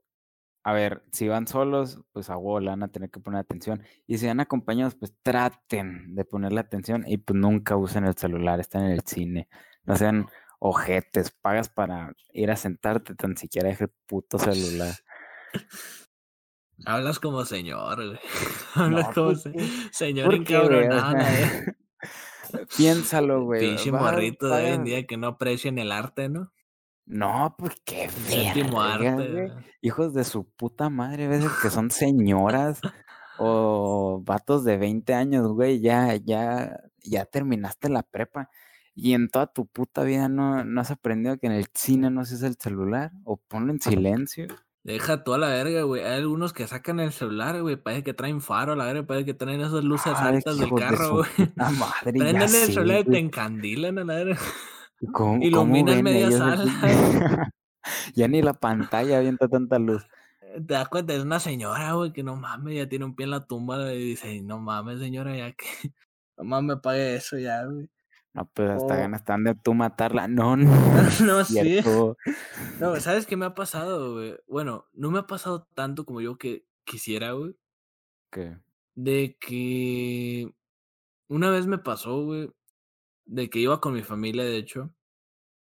a ver, si van solos, pues a huevo le van a tener que poner atención. Y si van acompañados, pues traten de ponerle atención y pues nunca usen el celular, están en el cine. No sean ojetes, pagas para ir a sentarte, tan siquiera deja el puto celular. Hablas como señor, güey. Hablas No, como pues, se- señor encabronado, eh. Piénsalo, güey. Pinche morrito de hoy en día que no aprecian el arte, ¿no? No, pues qué séptimo arte. Hijos de su puta madre, a veces que son señoras o vatos de 20 años, güey, ya, ya, ya terminaste la prepa y en toda tu puta vida no, no has aprendido que en el cine no se usa el celular o ponlo en silencio. Deja toda la verga, güey. Hay algunos que sacan el celular, güey. Parece que traen faro, la verga. Parece que traen esas luces Ay, altas del de carro, su güey. Prenden el celular y te encandilan a la verga. ¿Cómo- cómo iluminan ven media sala. ya ni la pantalla avienta tanta luz. Te das cuenta, es una señora, güey, que no mames, ya tiene un pie en la tumba y dice, no mames, señora, ya que. No mames, pague eso ya, güey. No, pues hasta Oh. ganas están de tú matarla. No, no, No, sí. No, ¿sabes qué me ha pasado, güey? Bueno, no me ha pasado tanto como yo que quisiera, güey. ¿Qué? De que una vez me pasó, güey, de que iba con mi familia, de hecho,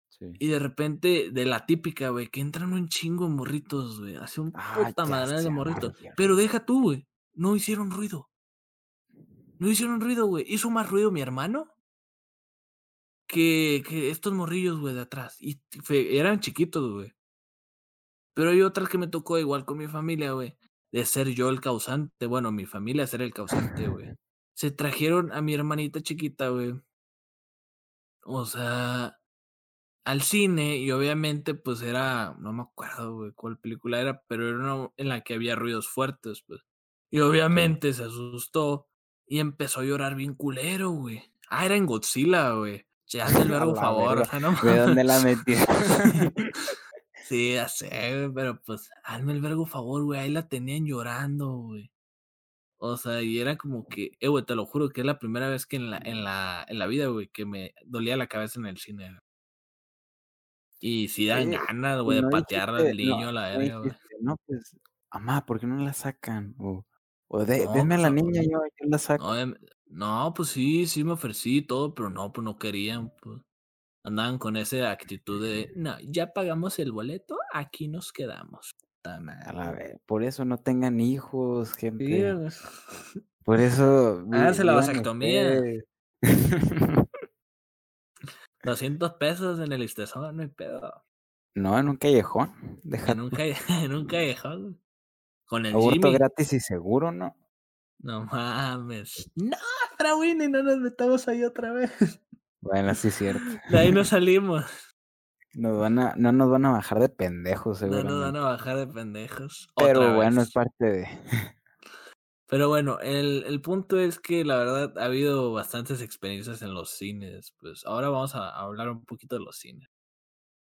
Sí. y de repente, de la típica, güey, que entran un chingo de morritos, güey, hace un Ah, puta madre de morritos. madre. Pero deja tú, güey, no hicieron ruido. No hicieron ruido, güey. Hizo más ruido mi hermano que, que estos morrillos, güey, de atrás. Y fe- eran chiquitos, güey. Pero hay otras que me tocó igual con mi familia, güey. De ser yo el causante. Bueno, mi familia ser el causante, güey. Se trajeron a mi hermanita chiquita, güey. O sea, al cine y obviamente pues era, no me acuerdo, güey, cuál película era, pero era una en la que había ruidos fuertes, pues. Y obviamente se asustó y empezó a llorar bien culero, güey. Ah, era en Godzilla, güey. Che, hazme el verbo favor, o sea, no ¿De dónde la metió? Sí, ya sé, güey, pero pues, hazme el verbo favor, güey. Ahí la tenían llorando, güey. O sea, y era como que, eh, güey, te lo juro que es la primera vez que en la, en la, en la vida, güey, que me dolía la cabeza en el cine. Y sí dan ganas, güey, de no patear dijiste, al no, niño a la no verga, güey. dijiste, no, pues, mamá, ¿por qué no la sacan? O, o de, No, denme a pues, la no, niña, yo, yo la saco. no, em- no, pues sí, sí me ofrecí y todo, pero no, pues no querían, pues. Andaban con esa actitud de, no, ya pagamos el boleto, aquí nos quedamos. Puta madre, la. Por eso no tengan hijos, gente. Por eso Háganse la vivan vasectomía. ustedes. 200 pesos en el Istezón, no hay pedo. No, en un callejón. Deja En un, tú. calle- en un callejón. Con el Aborto Jimmy. gratis y seguro, ¿no? No mames. No, Winnie, no nos metamos ahí otra vez. Bueno, sí es cierto. De ahí no salimos. Nos van a, no nos van a bajar de pendejos, No nos van a bajar de pendejos. Pero otra bueno, es vez. parte de. Pero bueno, el, el punto es que la verdad ha habido bastantes experiencias en los cines. Pues ahora vamos a hablar un poquito de los cines.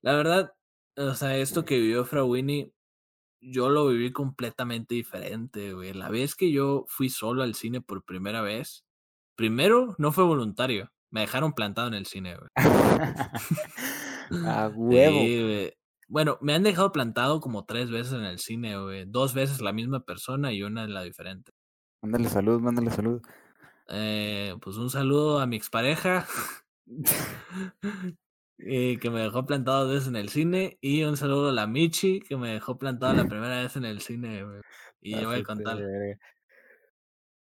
La verdad, o sea, esto que vivió Fra Winnie, yo lo viví completamente diferente, güey. La vez que yo fui solo al cine por primera vez, primero no fue voluntario. Me dejaron plantado en el cine, güey. a huevo. Sí. Bueno, me han dejado plantado como tres veces en el cine, güey. Dos veces la misma persona y una la diferente. Mándale salud, mándale salud. Eh, pues un saludo a mi expareja, eh, que me dejó plantado dos veces en el cine. Y un saludo a la Michi, que me dejó plantado la primera vez en el cine, güey. Y yo voy a contar.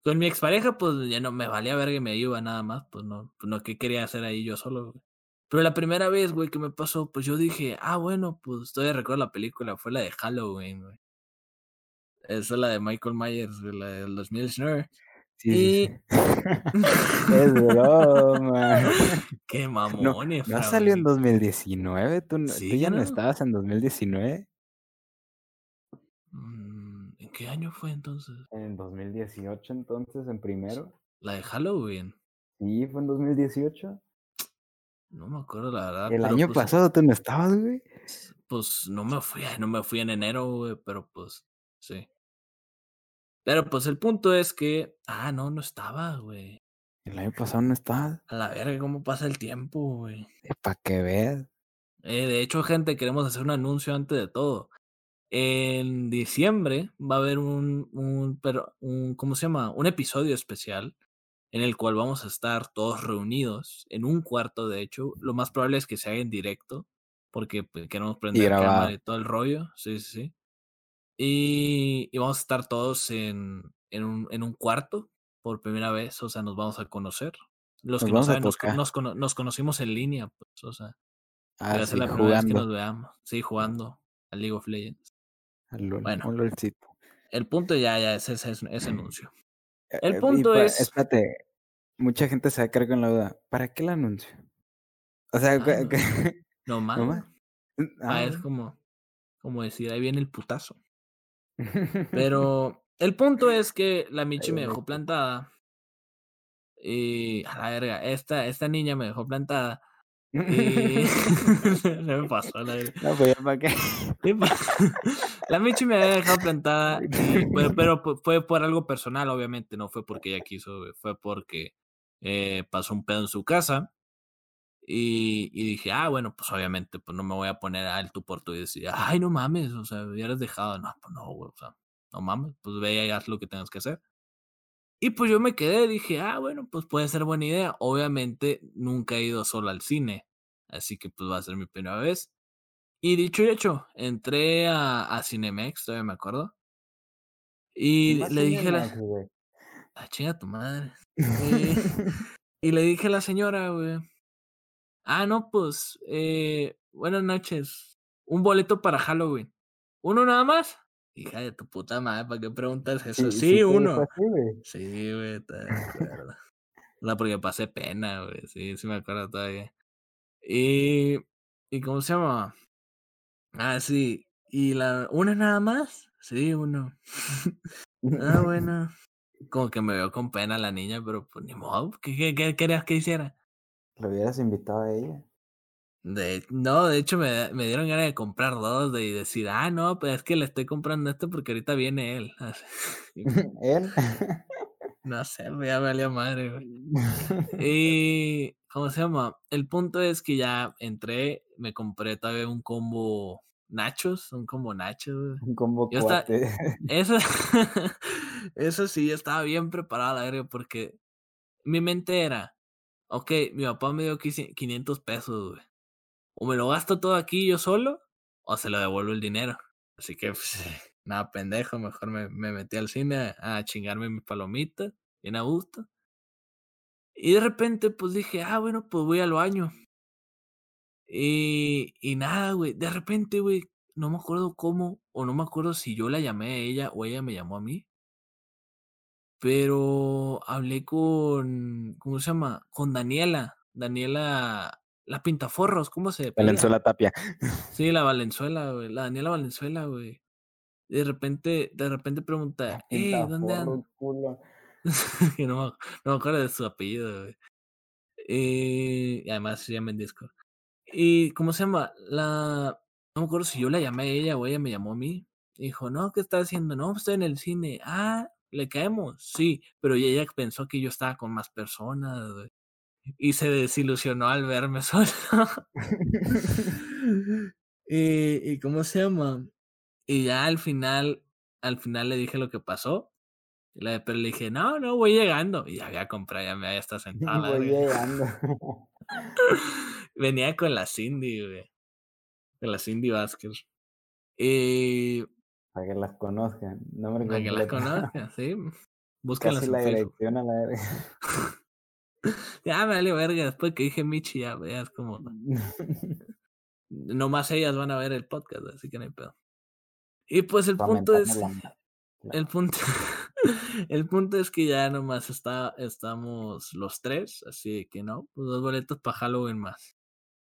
Con mi expareja, pues ya no me valía verga y me iba nada más. Pues no, pues no, ¿qué quería hacer ahí yo solo, güey? Pero la primera vez, güey, que me pasó, pues yo dije, ah, bueno, pues todavía recuerdo la película, fue la de Halloween, güey. Esa es la de Michael Myers, güey, la del 2019. Sí, Y- es broma. Qué No, mamón, ¿no salió en 2019? ¿Tú, no- Sí, ¿tú ya no no. estabas en 2019? Mm, ¿En qué año fue entonces? En 2018, entonces, en primero. La de Halloween. Sí, fue en 2018. No me acuerdo la verdad. El año pues, pasado tú no estabas, güey. Pues no me fui, no me fui en enero, güey, pero pues sí. Pero pues el punto es que, ah, no, no estaba, güey. El año pasado no estabas. A la verga, cómo pasa el tiempo, güey. Para que veas. Eh, de hecho, gente, queremos hacer un anuncio antes de todo. En diciembre va a haber un, un, pero, un, ¿cómo se llama? Un episodio especial en el cual vamos a estar todos reunidos en un cuarto, de hecho. Lo más probable es que se haga en directo, porque pues, queremos prender grabado. cámara y todo el rollo. Sí, sí, sí. Y, y vamos a estar todos en, en, un, en un cuarto por primera vez, o sea, nos vamos a conocer. Los Nos que no saben, nos, nos, cono- nos conocimos en línea, pues, o sea, Ah, sí, la primera vez que nos veamos. Sí, jugando a League of Legends. al LOL, Bueno. LOLcito. El punto ya, ya es ese- ese anuncio. Eh, El eh, y punto es- Espérate, mucha gente se va con la duda. ¿Para qué el anuncio? O sea, Ah, que- no. No más. ¿no más? Ah, Ah, es como, como decir, ahí viene el putazo. Pero el punto es que la Michi me dejó plantada. Y a la verga, esta, esta niña me dejó plantada. Y se me pasó la verga. No, pues ya para qué. La Michi me había dejado plantada, pero, pero fue por algo personal, obviamente, no fue porque ella quiso, fue porque eh, pasó un pedo en su casa y, y dije, ah, bueno, pues obviamente, pues no me voy a poner al tú por tú y decir, ay, no mames, o sea, hubieras dejado, no, pues no, güey, o sea, no mames, pues ve y haz lo que tengas que hacer. Y pues yo me quedé, dije, ah, bueno, pues puede ser buena idea. Obviamente nunca he ido solo al cine, así que pues va a ser mi primera vez. Y dicho y hecho, entré a, a Cinemex, todavía me acuerdo. Y le dije a la... Ah, chinga tu madre. Eh, y le dije a la señora, güey. Ah, no, pues, eh, buenas noches. Un boleto para Halloween. ¿Uno nada más? Hija de tu puta madre, ¿para qué preguntas eso? Sí, uno. sí, güey, te acuerdo. no, porque pasé pena, güey. Sí, sí me acuerdo todavía. Y, ¿y cómo se llama? Ah, sí. ¿Y la una nada más? Sí, uno. ah, bueno. Como que me veo con pena la niña, pero pues ni modo. ¿Qué, qué, qué querías que hiciera? ¿Lo hubieras invitado a ella? De, no, de hecho me, me dieron ganas de comprar dos de, y decir, ah, no, pues es que le estoy comprando esto porque ahorita viene él. ¿Él? no sé, ya me valía madre, güey. Y, ¿cómo se llama? El punto es que ya entré, me compré todavía un combo nachos, un combo nachos. Un combo Yo está, eso, eso sí, estaba bien preparado la verga porque mi mente era, ok, mi papá me dio 500 pesos, güey o me lo gasto todo aquí yo solo, o se lo devuelvo el dinero. Así que, pues, nada, pendejo, mejor me, me metí al cine a, chingarme mi palomita, bien a gusto. Y de repente, pues dije, ah, bueno, pues voy al baño. Y, y nada, güey, de repente, güey, no me acuerdo cómo, o no me acuerdo si yo la llamé a ella o ella me llamó a mí. Pero hablé con, ¿cómo se llama? Con Daniela. Daniela la Pintaforros, ¿cómo se Valenzuela Tapia. Sí, la Valenzuela, güey. La Daniela Valenzuela, güey. De repente, de repente pregunta, eh, ¿dónde andas? no, no me acuerdo de su apellido, güey. Eh, y además se llama en Discord. ¿Y cómo se llama? La. No me acuerdo si yo la llamé a ella o ella me llamó a mí. Dijo, no, ¿qué está haciendo? No, estoy en el cine. Ah, ¿le caemos? Sí, pero ella pensó que yo estaba con más personas, güey y se desilusionó al verme solo. y, y, cómo se llama? Y ya al final, al final le dije lo que pasó. pero le dije, no, no, voy llegando. Y ya había comprado, ya me había estado sentada. Voy llegando. Venía con la Cindy, güey. Con la Cindy Vázquez. Y... Para que las conozcan. Nombre Para que las conozcan, sí. Búsquenlas Casi la dirección a la ya me vale verga, después que dije Michi, ya veas como. Nomás ellas van a ver el podcast, así que no hay pedo. Y pues el punto es. El punto, el punto es que ya nomás está, estamos los tres, así que no, pues dos boletos para Halloween más.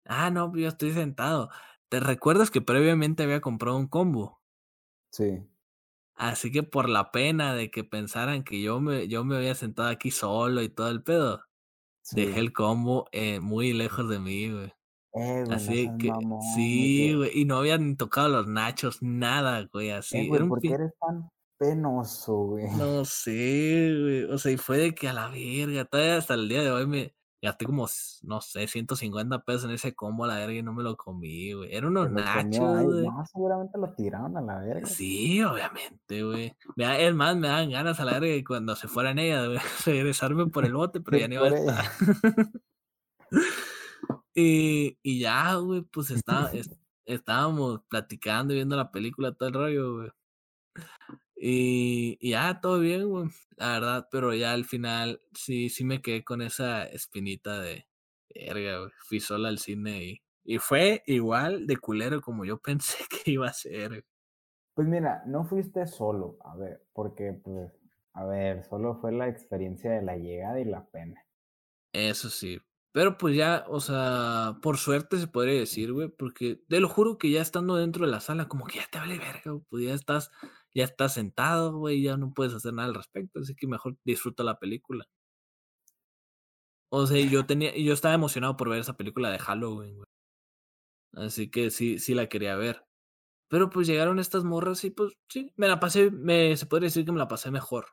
Ah, no, pues yo estoy sentado. ¿Te recuerdas que previamente había comprado un combo? Sí. Así que por la pena de que pensaran que yo me, yo me había sentado aquí solo y todo el pedo, Dejé el combo eh, muy lejos de mí, güey. Eh, así que, sí, güey, y no habían tocado los nachos, nada, güey, eh, así. güey, ¿por qué eres penoso, güey? No sé, güey, o sea, y fue de que a la verga, todavía hasta el día de hoy me, gasté como, no sé, 150 pesos en ese combo a la verga y no me lo comí, güey. Era unos nachos, güey. No, seguramente lo tiraron a la verga. Sí, obviamente, güey. Es más, me dan ganas a la verga y cuando se fueran ellas, güey, regresarme por el bote, pero ya no iba a estar. y, y ya, güey, pues está, estábamos platicando y viendo la película, todo el rollo, güey. Y, ya, todo bien, güey. La verdad, pero ya al final sí, sí me quedé con esa espinita de verga, güey. Fui sola al cine y, y fue igual de culero como yo pensé que iba a ser. Pues mira, no fuiste solo, a ver, porque pues, a ver, solo fue la experiencia de la llegada y la pena. Eso sí, pero pues ya, o sea, por suerte se podría decir, güey, porque te lo juro que ya estando dentro de la sala, como que ya te vale verga, pues ya estás, ya estás sentado, güey, ya no puedes hacer nada al respecto, así que mejor disfruta la película. O sea, yo tenía, yo estaba emocionado por ver esa película de Halloween, güey. Así que sí, sí la quería ver. Pero pues llegaron estas morras y pues sí, me la pasé, me, se podría decir que me la pasé mejor.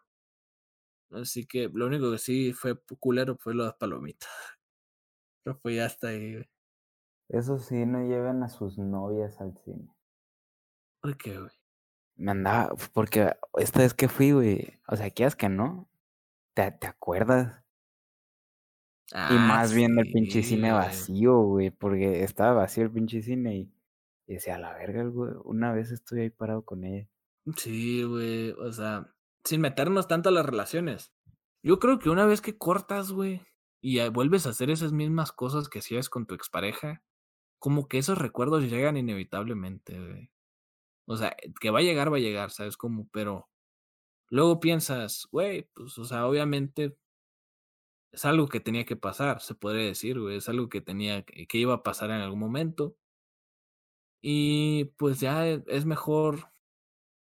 Así que lo único que sí fue culero fue lo de las palomitas. Pero pues ya está ahí, güey. Eso sí, no lleven a sus novias al cine. ¿Por qué, güey? Me andaba, porque esta vez que fui, güey, o sea, quieras que no, ¿Te, te acuerdas? y Ah, más viendo el pinche sí, cine vacío, güey, porque estaba vacío el pinche cine y, y decía, a la verga, güey, una vez estoy ahí parado con ella. Sí, güey. O sea, sin meternos tanto a las relaciones. Yo creo que una vez que cortas, güey, y vuelves a hacer esas mismas cosas que hacías con tu expareja, como que esos recuerdos llegan inevitablemente, güey. O sea, que va a llegar, va a llegar, ¿sabes cómo? Pero luego piensas, güey, pues, o sea, obviamente es algo que tenía que pasar, se podría decir, güey. Es algo que tenía, que iba a pasar en algún momento. Y pues ya e- es mejor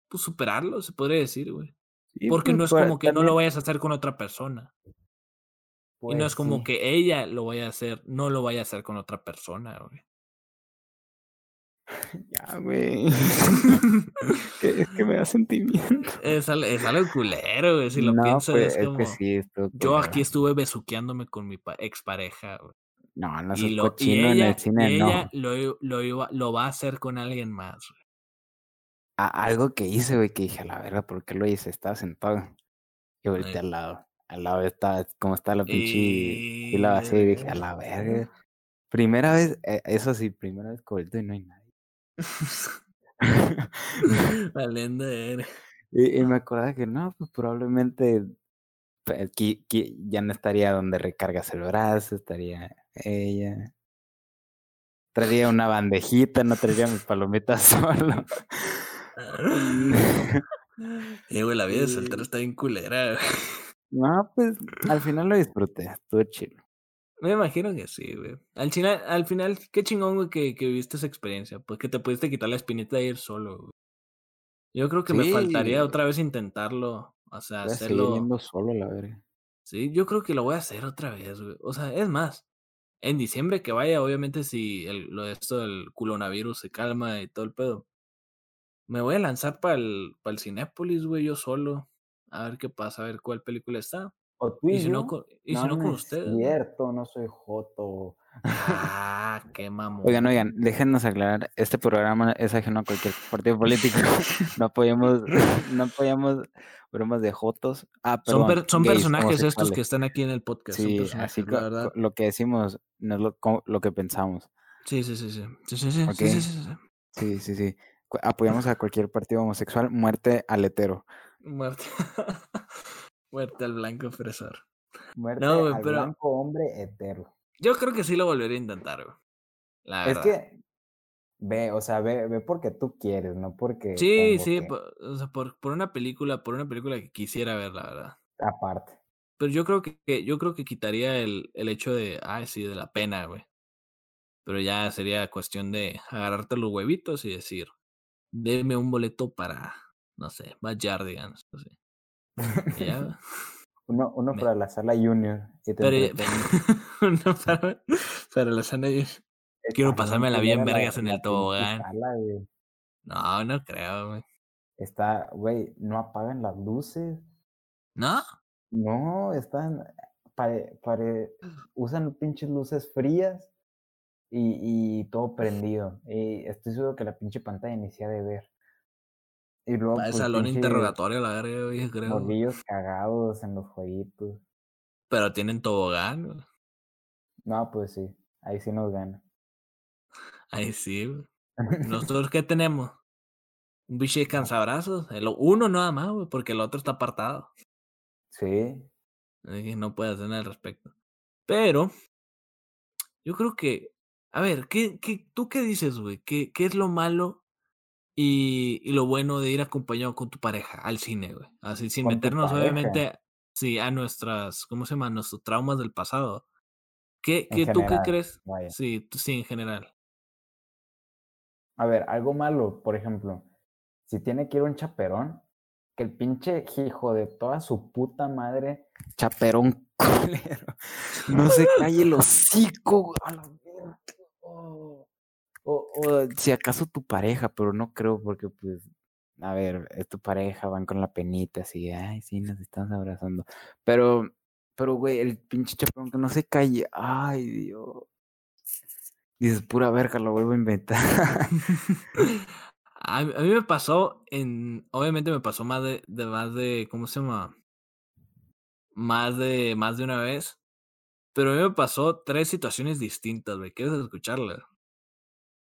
pues, superarlo, se podría decir, güey. Sí, Porque pues, no es pa- como que no lo vayas a hacer con otra persona. y no pues es como sí. que ella lo vaya a hacer, no lo vaya a hacer con otra persona, güey. Ya, güey. es que me da sentimiento. es, es algo culero, güey. Si lo no, piensas, pues es es como. que sí, Yo aquí estuve besuqueándome con mi pa- expareja, güey. No, no Y, lo, y en el y cine, no. ella lo, i- lo, iba, lo va a hacer con alguien más, güey. A- algo que hice, güey, que dije, a la verga, ¿por qué lo hice? Estaba sentado y volteé al lado. Al lado estaba, como está la pinche Y... fila vacía y dije, a la verga. Primera vez, eh, eso sí, primera vez que volteo y no hay nadie. Valiendo verga. y, y me acordaba que no, pues probablemente pues, aquí, aquí ya no estaría donde recargas el brazo, estaría ella. Traería una bandejita, no traería mis palomitas solo. Y, güey, la vida de soltero está bien culera, güey. no, pues al final lo disfruté, estuvo chido. Me imagino que sí, güey. Al final, al final, qué chingón, güey, que, que viviste esa experiencia. Pues que te pudiste quitar la espinita de ir solo, güey. Yo creo que me faltaría otra vez intentarlo. O sea, Voy hacerlo. yendo solo, la verga. Sí, yo creo que lo voy a hacer otra vez, güey. O sea, es más, en diciembre que vaya, obviamente, si el, lo de esto del coronavirus se calma y todo el pedo, me voy a lanzar para el, el Cinépolis, güey, yo solo. A ver qué pasa, a ver cuál película está. ¿O tú Y si no, y si no no con es ustedes. cierto, no soy joto. Ah, qué mamón. Oigan, oigan, déjenos aclarar, este programa es ajeno a cualquier partido político. No apoyamos, no apoyamos bromas de jotos. Ah, Son, per- son gays, personajes estos que están aquí en el podcast. Sí, así verdad. lo que decimos no es lo, lo que pensamos. Sí, sí, sí, sí. Sí, sí, sí, Ok. sí, sí, sí, sí. Sí, sí, sí. Cu- Apoyamos a cualquier partido homosexual, muerte al hetero. Muerte. Muerte al blanco opresor. Muerte No, al pero- blanco hombre hetero. Yo creo que sí lo volvería a intentar, güey. La Es verdad. que ve, o sea, ve, ve porque tú quieres, no porque Sí, sí, que, po- o sea, por, por una película, por una película que quisiera ver, la verdad. aparte. Pero yo creo que, que- yo creo que quitaría el, el hecho de, ay, sí, de la pena, güey. Pero ya sería cuestión de agarrarte los huevitos y decir, deme un boleto para, no sé, Backyardigans, así. Ya. Uno, uno para la sala junior. Te Pero, entretengo. no, para, para la sana quiero Está bien pasármela bien vergas en el tobogán. sala. No, no creo, güey. Está, güey, no apagan las luces. ¿No? No, están, pare, pare, usan pinches luces frías y, y todo prendido. Y estoy seguro que la pinche pantalla ni se ha de ver. Y luego, Para el pues, salón interrogatorio, la verga, yo creo. morrillos cagados en los jueguitos. Pero tienen tobogán, güey. No, pues sí, ahí sí nos gana. Ahí sí, güey. ¿Nosotros qué tenemos? Un biche de cansabrazos. El uno nada más, güey, porque el otro está apartado. sí, no puede hacer nada al respecto. Pero, yo creo que. A ver, ¿qué, qué, ¿tú qué dices, güey? ¿Qué, ¿Qué es lo malo y, y lo bueno de ir acompañado con tu pareja al cine, güey? Así, sin ¿Con tu meternos, obviamente, sí, a nuestras, ¿cómo se llama? Nuestros traumas del pasado. ¿Qué, qué tú qué crees? vaya. Sí, tú- sí, en general. A ver, algo malo, por ejemplo, si tiene que ir un chaperón, que el pinche hijo de toda su puta madre, chaperón culero, no se calle el hocico, güey. Oh. O, si acaso tu pareja, pero no creo porque pues, a ver, es tu pareja, van con la penita, así, ay, sí, nos estamos abrazando. Pero, pero, güey, el pinche chaperón que no se calle, ay, Dios. Dices, pura verga, lo vuelvo a inventar. A, a mí me pasó en. Obviamente me pasó más de, de más de. ¿Cómo se llama? más de, más de una vez. Pero a mí me pasó tres situaciones distintas, güey. ¿Quieres escucharlas?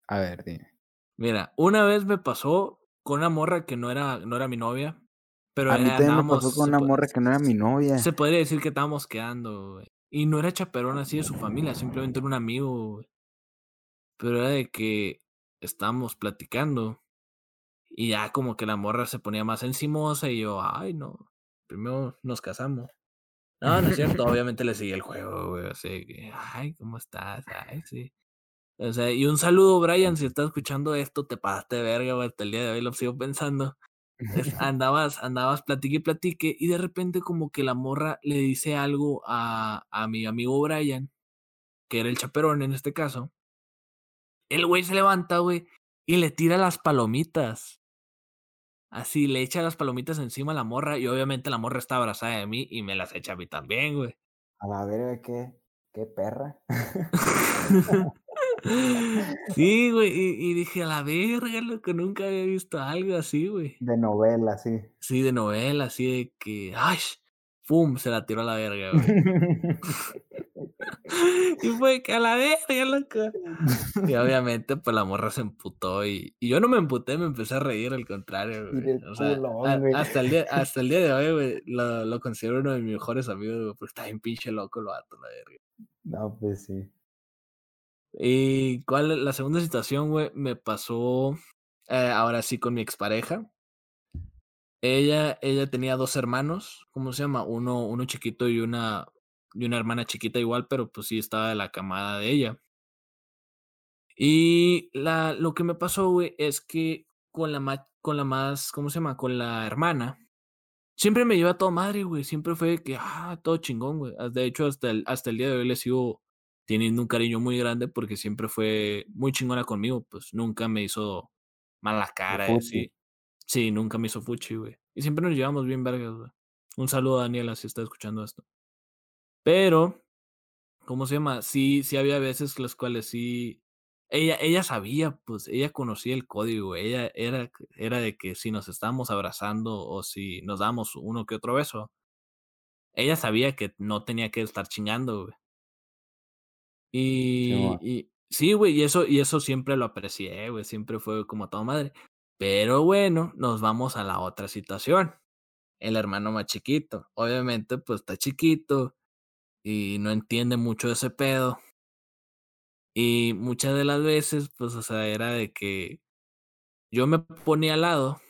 A ver, dime. Mira, una vez me pasó con una morra que no era, no era mi novia. Pero a mí también me pasó con una morra que no era mi novia. Se podría decir que estábamos quedando, güey. Y no era chaperón así de su familia, simplemente era un amigo, güey. Pero era de que estábamos platicando. Y ya como que la morra se ponía más encimosa y yo, ay, no, primero nos casamos. No, no es cierto, obviamente le seguí el juego, güey, así que, ay, ¿cómo estás? Ay, sí. O sea, y un saludo, Brian, si estás escuchando esto, te pasaste de verga, güey, hasta el día de hoy lo sigo pensando. andabas, andabas, platique y platique, y de repente como que la morra le dice algo a, a mi amigo Brian, que era el chaperón en este caso. El güey se levanta, güey, y le tira las palomitas. Así, le echa las palomitas encima a la morra y obviamente la morra está abrazada de mí y me las echa a mí también, güey. A la verga, qué, qué perra. sí, güey, y, dije, a la verga, loco, nunca había visto algo así, güey. De novela, sí. Sí, de novela, así de que, ¡ay! ¡Pum! Se la tiró a la verga, güey. y fue que a la verga, loco. Y obviamente, pues la morra se emputó y, y yo no me emputé, me empecé a reír, al contrario, güey. O sea, hasta, el día, hasta el día de hoy, güey, lo, lo, considero uno de mis mejores amigos, güey, porque está bien pinche loco lo vato, la verga. No, pues sí. Y cuál, la segunda situación, güey, me pasó eh, ahora sí con mi expareja. Ella, ella tenía dos hermanos, ¿cómo se llama? Uno, uno chiquito y una, y una hermana chiquita igual, pero pues sí estaba de la camada de ella. Y la, lo que me pasó, güey, es que con la, con la más, ¿cómo se llama? Con la hermana, siempre me lleva todo madre, güey. Siempre fue que, ah, todo chingón, güey. De hecho, hasta el, hasta el día de hoy le sigo teniendo un cariño muy grande porque siempre fue muy chingona conmigo. Pues nunca me hizo mala cara, así. Sí, nunca me hizo fuchi, güey. Y siempre nos llevamos bien vergas, güey. Un saludo a Daniela si está escuchando esto. Pero, ¿cómo se llama? Sí, sí había veces las cuales sí. Ella, ella sabía, pues, ella conocía el código. Ella era, era de que si nos estábamos abrazando o si nos damos uno que otro beso, ella sabía que no tenía que estar chingando, güey. Y, sí, y sí, güey, y eso, y eso siempre lo aprecié, güey. Siempre fue como toda madre. Pero bueno, nos vamos a la otra situación. El hermano más chiquito. Obviamente, pues está chiquito y no entiende mucho de ese pedo. Y muchas de las veces, pues, o sea, era de que yo me ponía al lado,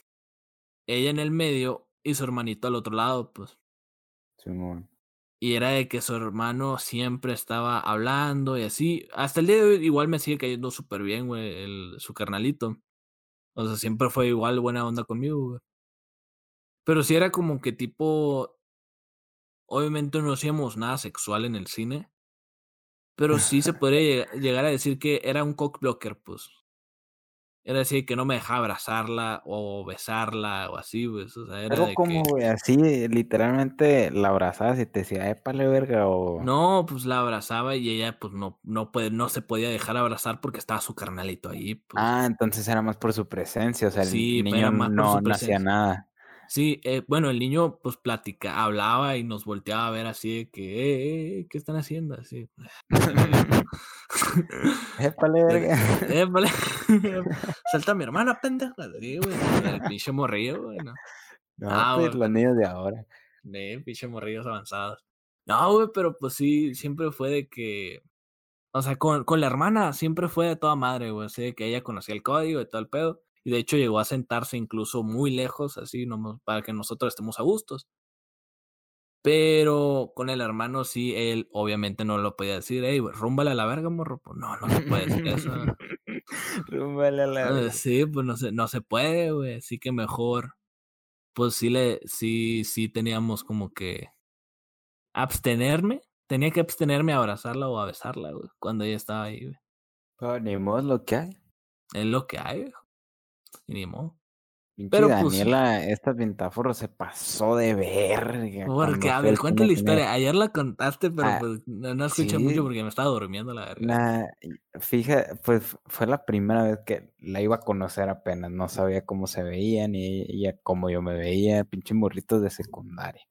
ella en el medio y su hermanito al otro lado, pues. Sí, y era de que su hermano siempre estaba hablando y así. Hasta el día de hoy igual me sigue cayendo súper bien, güey, el, su carnalito. O sea, siempre fue igual buena onda conmigo, güey. Pero sí era como que tipo. Obviamente no hacíamos nada sexual en el cine. Pero sí se podría llegar a decir que era un cockblocker, pues. Era decir que no me dejaba abrazarla o besarla o así, pues. O sea, era Pero como, güey, así, literalmente la abrazabas y te decía, épale, verga, o. No, pues la abrazaba y ella, pues no, no, puede, no se podía dejar abrazar porque estaba su carnalito ahí. Pues. Ah, entonces era más por su presencia, o sea, el niño no, no hacía nada. Sí, eh, bueno, el niño pues platica, hablaba y nos volteaba a ver así de que, eh, eh, ¿qué están haciendo? Así. Épale, verga. Épale. Salta mi hermana, pendeja. Sí, güey. El pinche morrillo, güey. No, no ah, pues los niños de ahora. De pinche morrillos avanzados. No, güey, pero pues sí, siempre fue de que. O sea, con, con la hermana siempre fue de toda madre, güey. Así de que ella conocía el código y todo el pedo y de hecho llegó a sentarse incluso muy lejos, así, no, para que nosotros estemos a gustos. Pero con el hermano sí, él obviamente no lo podía decir, hey, rúmbale a la verga, morro. Pues no, no se puede decir eso. rúmbale a la verga. Eh, sí, pues no se, no se puede, güey. Así que mejor, pues sí le, sí, sí teníamos como que abstenerme. Tenía que abstenerme a abrazarla o a besarla, güey, cuando ella estaba ahí, güey. Pero ni modo lo que hay. Es lo que hay, güey. Y ni modo. Pero pues Daniela, esta pintáforo se pasó de verga. Porque, a ver, cuéntale la historia. Ayer la contaste, pero ah, pues no, escuché mucho porque me estaba durmiendo la verga. fíjate, pues fue la primera vez que la iba a conocer apenas. No sabía cómo se veía ni ella cómo yo me veía. Pinche morritos de secundaria.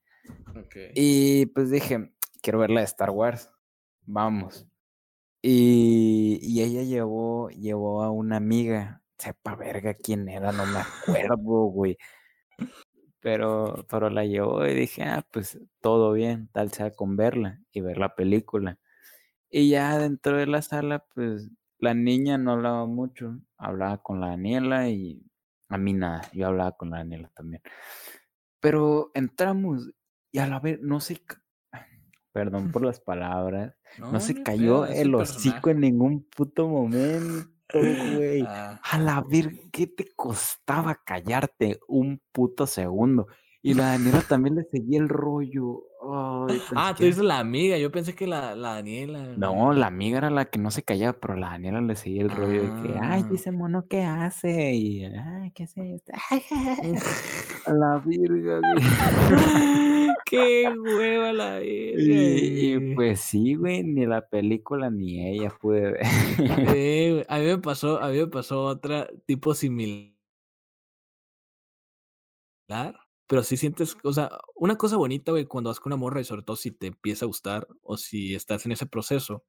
Y pues dije, quiero ver la de Star Wars. Vamos. Y, y ella llevó, llevó a una amiga. Sepa verga quién era, no me acuerdo, güey. Pero, pero la llevó y dije, ah, pues todo bien, tal sea con verla y ver la película. Y ya dentro de la sala, pues la niña no hablaba mucho, hablaba con la Daniela y a mí nada, yo hablaba con la Daniela también. Pero entramos y a la vez, no sé, perdón por las palabras, no, se cayó el hocico en ningún puto momento, güey. Ah. A la ver, ¿qué te costaba callarte un puto segundo? Y la Daniela también le seguía el rollo. ah, tú dices la amiga, yo pensé que la, la, Daniela. No, la amiga era la que no se callaba, pero la Daniela le seguía el rollo de que, ay, ah. ese mono, ¿qué hace? Y, ay, ¿qué hace esto? A la virga, Qué hueva la virga. Y, pues sí, güey, ni la película ni ella pude ver. a mí me pasó, a mí me pasó otra tipo similar pero si sientes, o sea, una cosa bonita, güey, cuando vas con una morra y sobre todo si te empieza a gustar o si estás en ese proceso,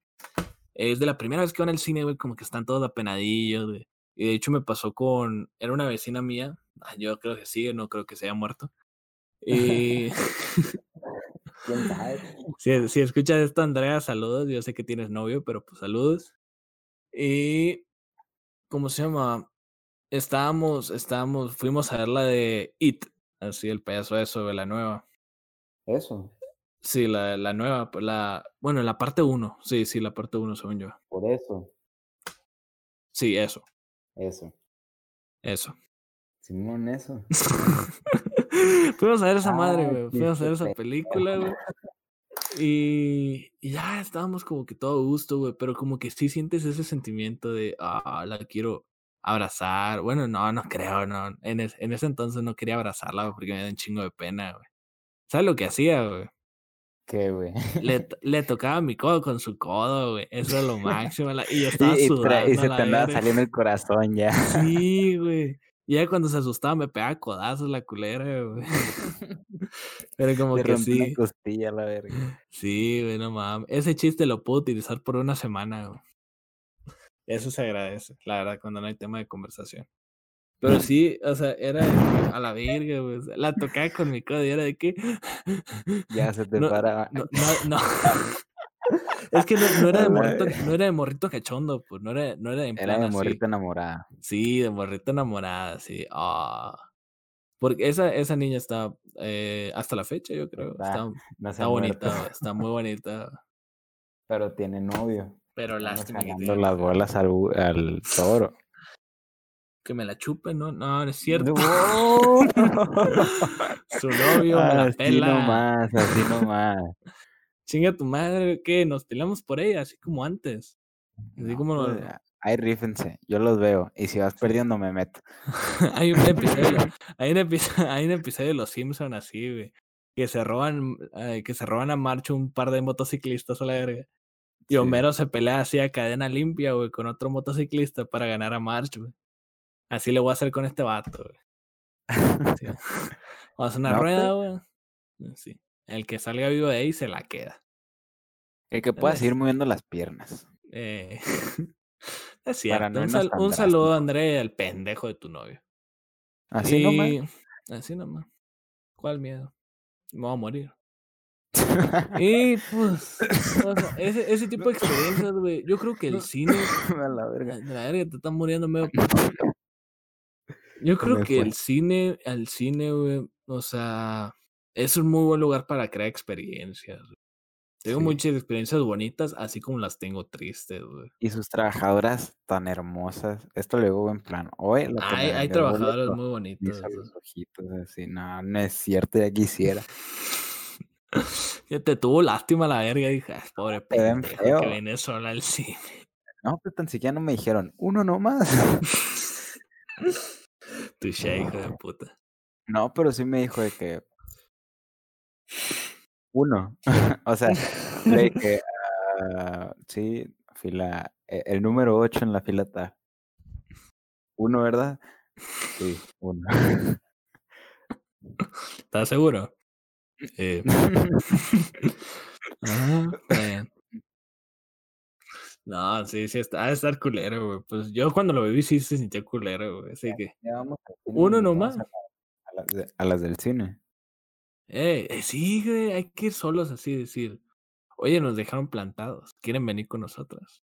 es de la primera vez que van al cine, güey, como que están todos apenadillos, güey. Y de hecho me pasó con, era una vecina mía, yo creo que sigue, no creo que se haya muerto. Y... si, si escuchas esto, Andrea, saludos, yo sé que tienes novio, pero pues saludos. Y... ¿Cómo se llama? Estábamos, estábamos, fuimos a ver la de It, Así el payaso eso de la nueva. Eso. Sí, la, la nueva, pues, la, bueno, la parte 1, sí, sí, la parte 1, según yo. Por eso. Sí, eso. Eso. Eso. Simón, eso. Fuimos a ver esa madre, güey. Fuimos a ver esa película, güey. Y, y, ya estábamos como que todo gusto, güey. Pero como que sí sientes ese sentimiento de, ah, la quiero, abrazar. Bueno, no, no creo, no. En, en ese entonces no quería abrazarla porque me da un chingo de pena, güey. ¿Sabes lo que hacía, güey? ¿Qué, güey? Le, le, tocaba mi codo con su codo, güey. Eso es lo máximo. y yo estaba sudando. Y, se te andaba saliendo el corazón ya. Sí, güey. Y ya cuando se asustaba me pegaba codazos la culera, güey. Pero como que sí. costilla, la verga. Sí, güey, no mames. Ese chiste lo puedo utilizar por una semana, güey. Eso se agradece, la verdad, cuando no hay tema de conversación. Pero sí, o sea, era a la virga, güey. La tocaba con mi codo y era de que. Ya se te paraba. No, no, Es que no, era de morrito, no era de morrito cachondo, pues no era, no era de Era de morrito enamorada. Sí, de morrito enamorada, sí. Ah. Porque esa, esa niña está eh, hasta la fecha, yo creo. Está, está bonita, está muy bonita. Pero tiene novio. Pero lástima que las bolas al, al, toro. Que me la chupe, ¿no? No, no es cierto. Su novio me la así pela. nomás, así nomás. Chinga tu madre, ¿qué? Nos peleamos por ella, así como antes. Así como... Pues, ahí rífense, yo los veo. Y si vas perdiendo, me meto. hay, un episodio, hay, un episodio, hay un episodio de Los Simpsons así, güey. Que se roban, que se roban a marcha un par de motociclistas a la verga. Y Homero se pelea así a cadena limpia, güey, con otro motociclista para ganar a March, güey. Así le voy a hacer con este vato, güey. Vamos a hacer una rueda, güey. Sí. El que salga vivo de ahí se la queda. El que pueda seguir moviendo las piernas. Eh. es cierto. un, saludo a André, el pendejo de tu novio. Así nomás. Así nomás. ¿Cuál miedo? Me voy a morir. y pues, ese, ese, tipo de experiencias, güey. Yo creo que el cine. A la verga. La verga, te están muriendo medio. Yo creo que el cine, el cine, güey, o sea, es un muy buen lugar para crear experiencias. Tengo muchas experiencias bonitas, así como las tengo tristes, güey. Y sus trabajadoras tan hermosas. Esto luego en plan, hoy hay, hay trabajadoras muy bonitas. Los ojitos así, no, no es cierto, ya quisiera. Te tuvo lástima la verga, dije, pobre pendejo que viene sola al cine. No, pues tan siquiera no me dijeron, uno nomás. tu hijo de puta. No, pero sí me dijo de que uno. o sea, uh, sí, fila, e, el número 8 en la fila está. Uno, ¿verdad? Sí, uno. ¿Estás seguro? Eh. ah. No, sí, sí, está, ha de estar culero, güey. Pues yo cuando lo viví sí se sintió culero, güey. Así que. Ya vamos al cine Uno nomás. La- a las del cine. Eh, eh, sí, güey, hay que ir solos así decir. Oye, nos dejaron plantados. ¿Quieren venir con nosotros?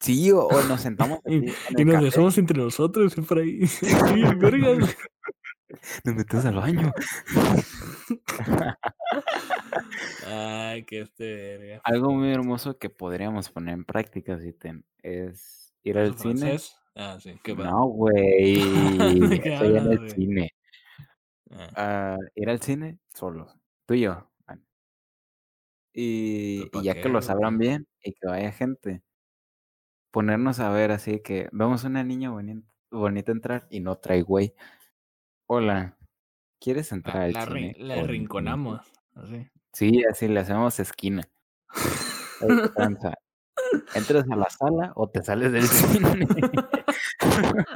Sí, o, o nos sentamos Y, nos besamos entre nosotros, por ahí. Sí, nos metemos al baño. Ay, que este verga. Algo muy hermoso que podríamos poner en práctica, si te, es ir al ¿Eso cine. francés? Ah, sí, qué. No, güey. ¿De qué Eso ya en el cine. Ah, Ah, ir al cine solos. Tú y yo. Bueno. Y, ¿Pero y pa' ya qué, que lo güey? sabran bien y que vaya gente, ponernos a ver así que vemos una niña boni- bonita entrar y no trae güey. Hola, ¿quieres entrar La, al la, cine? rin- la conmigo?" rinconamos. Así. Sí, así le hacemos esquina. ¿Entras a la sala o te sales del cine?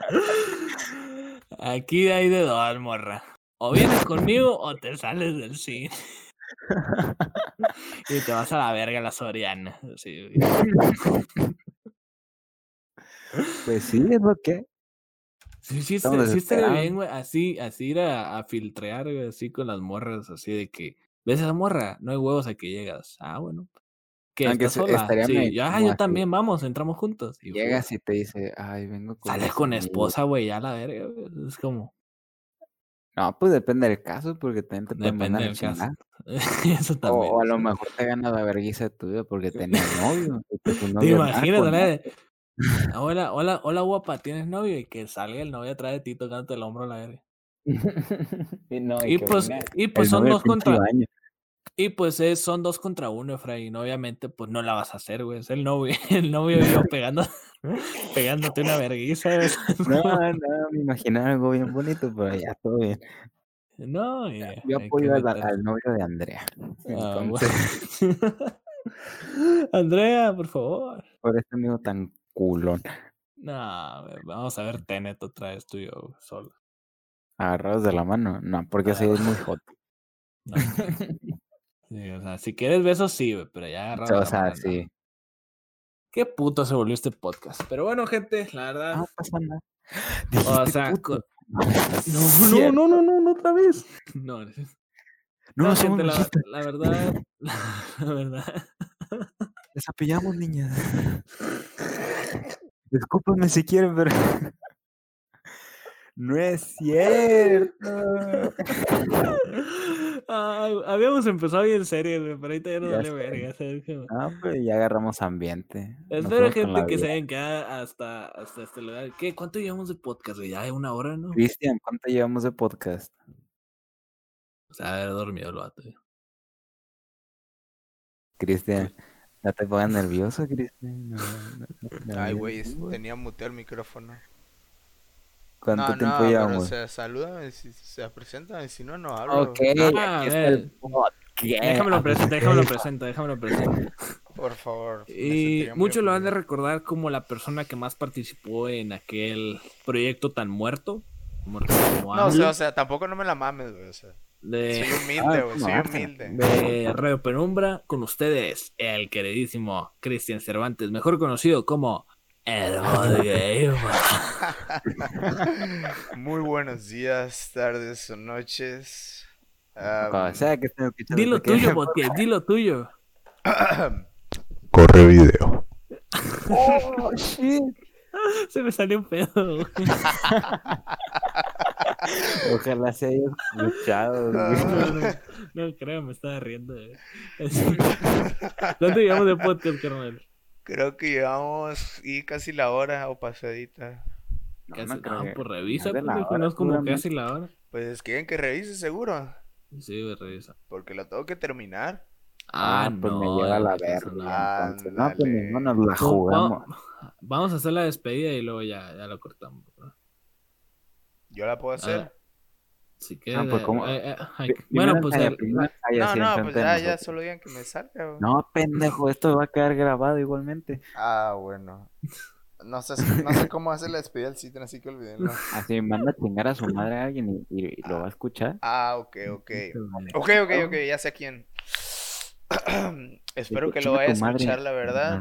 Aquí hay de dos, morra. O vienes conmigo o te sales del cine. Y te vas a la verga la Soriana. Pues sí, es lo que. Sí, sí, sí estaría bien, desesperados. güey. Así, así ir a, a filtrear, güey, así con las morras, así de que, ¿ves esa morra? No hay huevos a que llegas. Ah, bueno. ¿Qué, Aunque estás sola? estaría Sí, yo, ah, yo también, vamos, entramos juntos. Y, Llegas y te dice, ay, vengo con. Sales con amigos". esposa, güey, ya la verga, güey. Es como, No, pues depende del caso, porque también te pueden depende mandar a del caso. chingar. Eso también. O, a lo mejor te gana la vergüenza tuya porque tenía novio. tu ¿Te. ¿no? Ah, Hola, hola, hola, guapa, ¿tienes novio? Y que salga el novio atrás de ti tocándote el hombro a la verga. y, no, Y que pues, y pues son dos contra, baño. Y pues es, son dos contra uno, Efraín. Obviamente, pues no la vas a hacer, güey. Es el novio, el novio yo pegando, pegándote una. Es No, no, me imaginaba algo bien bonito, pero ya todo bien. No, y ya, Yo que apoyo al, novio de Andrea. Ah, bueno. Andrea, por favor. por este amigo tan culón. No, vamos a ver Tenet otra vez tú y yo solo. Agarrados de la mano. No, porque así es muy hot. No, sí, o sea, si quieres besos, sí, güey, pero ya agarrado de o sea, sí. Qué puto se volvió este podcast. Pero bueno, gente, la verdad. No pasa nada. o sea, No, no, no, no, no, otra vez. No, no, No, gente, la, verdad, la verdad. Desapellamos, niñas. Discúlpame si quieren, pero. No es cierto. Habíamos empezado bien serio, güey, pero ahorita ya no sé. verga. Ah, pues ya agarramos ambiente. Espero, gente, que se hayan quedado hasta, hasta este lugar. ¿Qué? ¿Cuánto llevamos de podcast, güey? Ya de una hora, ¿no? Cristian, ¿cuánto llevamos de podcast? O sea, haber dormido el vato. Cristian, ¿no te pongas nervioso, Cristian? No, no, no, Ay, no, güey, tenía muteado el micrófono. ¿Cuánto no, tiempo no, pero llevamos? o sea, salúdame, si se presenta, si no, no hablo. Ok, Ah, aquí está a el ver. Déjamelo presento, déjamelo presento, déjamelo presento. Por favor. Y muchos lo han de recordar como la persona que más participó en aquel proyecto tan muerto. Muerto como No, o sea, o sea, tampoco no me la mames, güey, o sea. de, Soy humilde, Ah, güey, no, soy humilde. de Radio Penumbra. Con ustedes, el queridísimo Cristian Cervantes, mejor conocido como el God Gamer. Muy buenos días, tardes o noches. Escuchando Dilo tuyo, que- porque dilo tuyo. Corre video. Oh, shit. Se me salió un pedo. Ojalá se haya escuchado. güey. No, no, no creo, me estaba riendo. güey. ¿Cuánto llevamos de podcast, carnal? Creo que llevamos y casi la hora o pasadita. No, Casi, no creo no, que- pues revisa, de la pendejo, hora, no es como casi la hora. Pues quieren que revise seguro, Sí, güey, revisa. porque lo tengo que terminar. Ah, pues me no. lleva la no pasa verga. No, pues modo, nos la No, jugamos. va- Vamos a hacer la despedida y luego ya, ya lo cortamos. ¿no? Yo la puedo hacer. Ah, pues, eh, ¿cómo? eh, eh, bueno, pues el- ensaya no, no, pues de ya, ya solo digan que me salga. güey. No, pendejo, esto va a quedar grabado igualmente. Ah, bueno. No sé, no sé cómo hace la despedida del Citen, así que olvídenlo. Así manda a chingar a su madre a alguien y, y- y lo va a escuchar. Ah, ok, ok. Ok, ok, ok, ya sé a quién. Espero que lo vaya a escuchar, la verdad.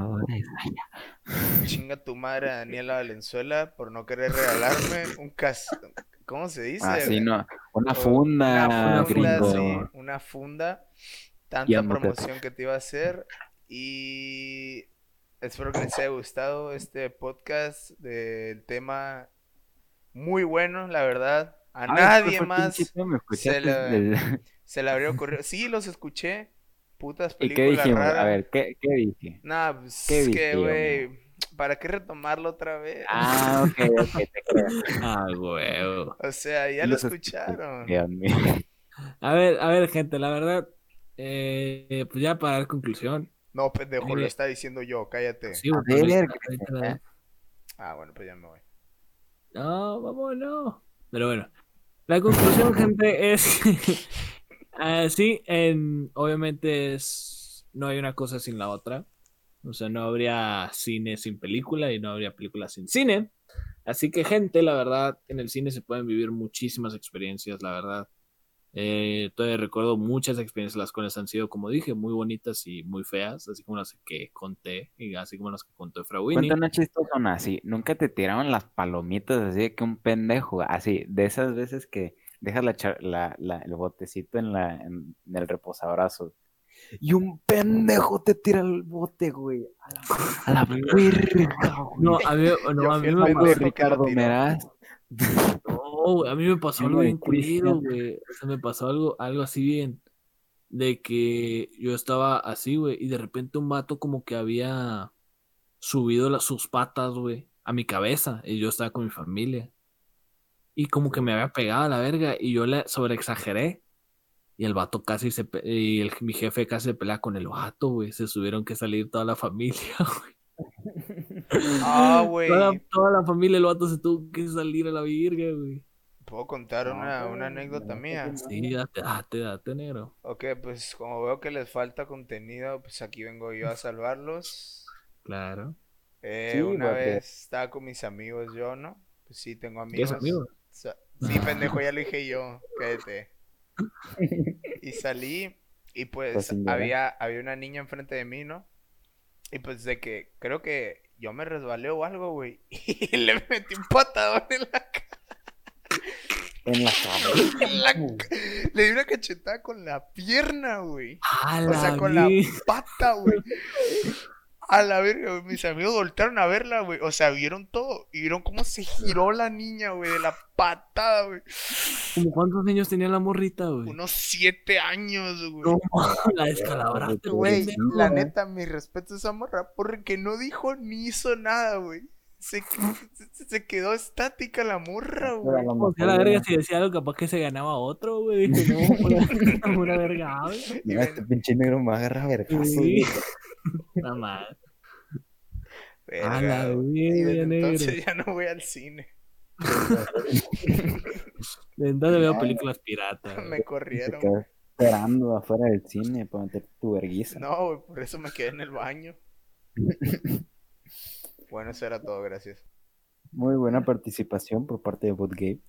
Chinga tu madre, Daniela Valenzuela, por no querer regalarme un cas... ¿Cómo se dice? Así no. Una funda, Una funda, gringo. sí, una funda. Tanta promoción que te iba a hacer. Y espero que les haya gustado este podcast del tema muy bueno, la verdad. A Ay, nadie ¿cuál fue el más la- del- se le habría ocurrido. Sí, los escuché. Putas ¿Y qué películas dijimos? raras. A ver, ¿qué, qué dije? Nah, pues ¿Qué es dije que, güey, ¿para qué retomarlo otra vez? Ah, ok, ok, te creo. Ah, huevo. O sea, ya lo escucharon. A ver, a ver, gente, la verdad, eh, pues ya para dar conclusión. No, pendejo, lo está diciendo yo, cállate. Sí, A ver, ahorita- ¿qué ahorita te- la- Ah, bueno, pues ya me voy. No, vamos, no. Pero bueno, la conclusión, gente, es ah, sí, en, obviamente es, no hay una cosa sin la otra. O sea, no habría cine sin película y no habría película sin cine. Así que, gente, la verdad, en el cine se pueden vivir muchísimas experiencias, la verdad. Eh, todavía recuerdo muchas experiencias, las cuales han sido, como dije, muy bonitas y muy feas, así como las que conté, y así como las que contó Fra Winnie. Cuenta una chistosona así. Nunca te tiraron las palomitas así de que un pendejo, así, de esas veces que dejas la, la, la- el botecito en, en, en el reposabrazos. Y un pendejo te tira el bote, güey. A la, a la verga, güey. No, a mí, no, a mí el me pasó, Ricardo. Meraz. no, güey, a mí me pasó algo de bien culero, güey. O sea, me pasó algo, algo así bien. De que yo estaba así, güey, y de repente un vato como que había subido las, sus patas, güey, a mi cabeza, y yo estaba con mi familia. Y como que me había pegado a la verga, y yo le sobreexageré. Y el vato casi se, pe- y el, mi jefe casi se pelea con el vato, güey. Se subieron que salir toda la familia, güey. Ah, güey. Toda, toda la familia, el vato se tuvo que salir a la virga, güey. ¿Puedo contar No, una, güey, una anécdota no, mía? no. Sí, date, date, date, negro. Ok, pues como veo que les falta contenido, pues aquí vengo yo a salvarlos. Claro. Eh, Sí, una porque- vez estaba con mis amigos yo, ¿no? Pues sí, tengo ¿Tienes amigos. amigos? Sa- Sí, pendejo, ya lo dije yo. Cállate. Y salí y Pues había, había una niña enfrente de mí, ¿no? Y pues de que creo que yo me resbalé o algo, güey. Y le metí un patadón en la cara. En la cabeza. En la ca- Le di una cachetada con la pierna, güey. O sea, con la pata, güey. A la verga, güey. Mis amigos voltearon a verla, güey. O sea, vieron todo. Y vieron cómo se giró la niña, güey, de la patada, güey. ¿Cómo cuántos años tenía la morrita, güey? Unos siete años, güey. No, la descalabraste, Güey, güey. la neta, mi respeto a esa morra, porque no dijo ni hizo nada, güey. Se, se, se quedó estática la morra, güey. O sea, la verga, si decía algo, capaz que se ganaba otro, güey. Dije, no, pura verga, güey. Mira, este pinche negro me agarra vergazo. Sí. Nada más. A la Verga, güey. Y verga, desde negro. entonces ya no voy al cine. Entonces veo películas piratas. güey. Me Se corrieron. esperando afuera del cine para meter tu verguiza. No, güey, por eso me quedé en el baño. Bueno, eso era todo, gracias. Muy buena participación por parte de Bootgame.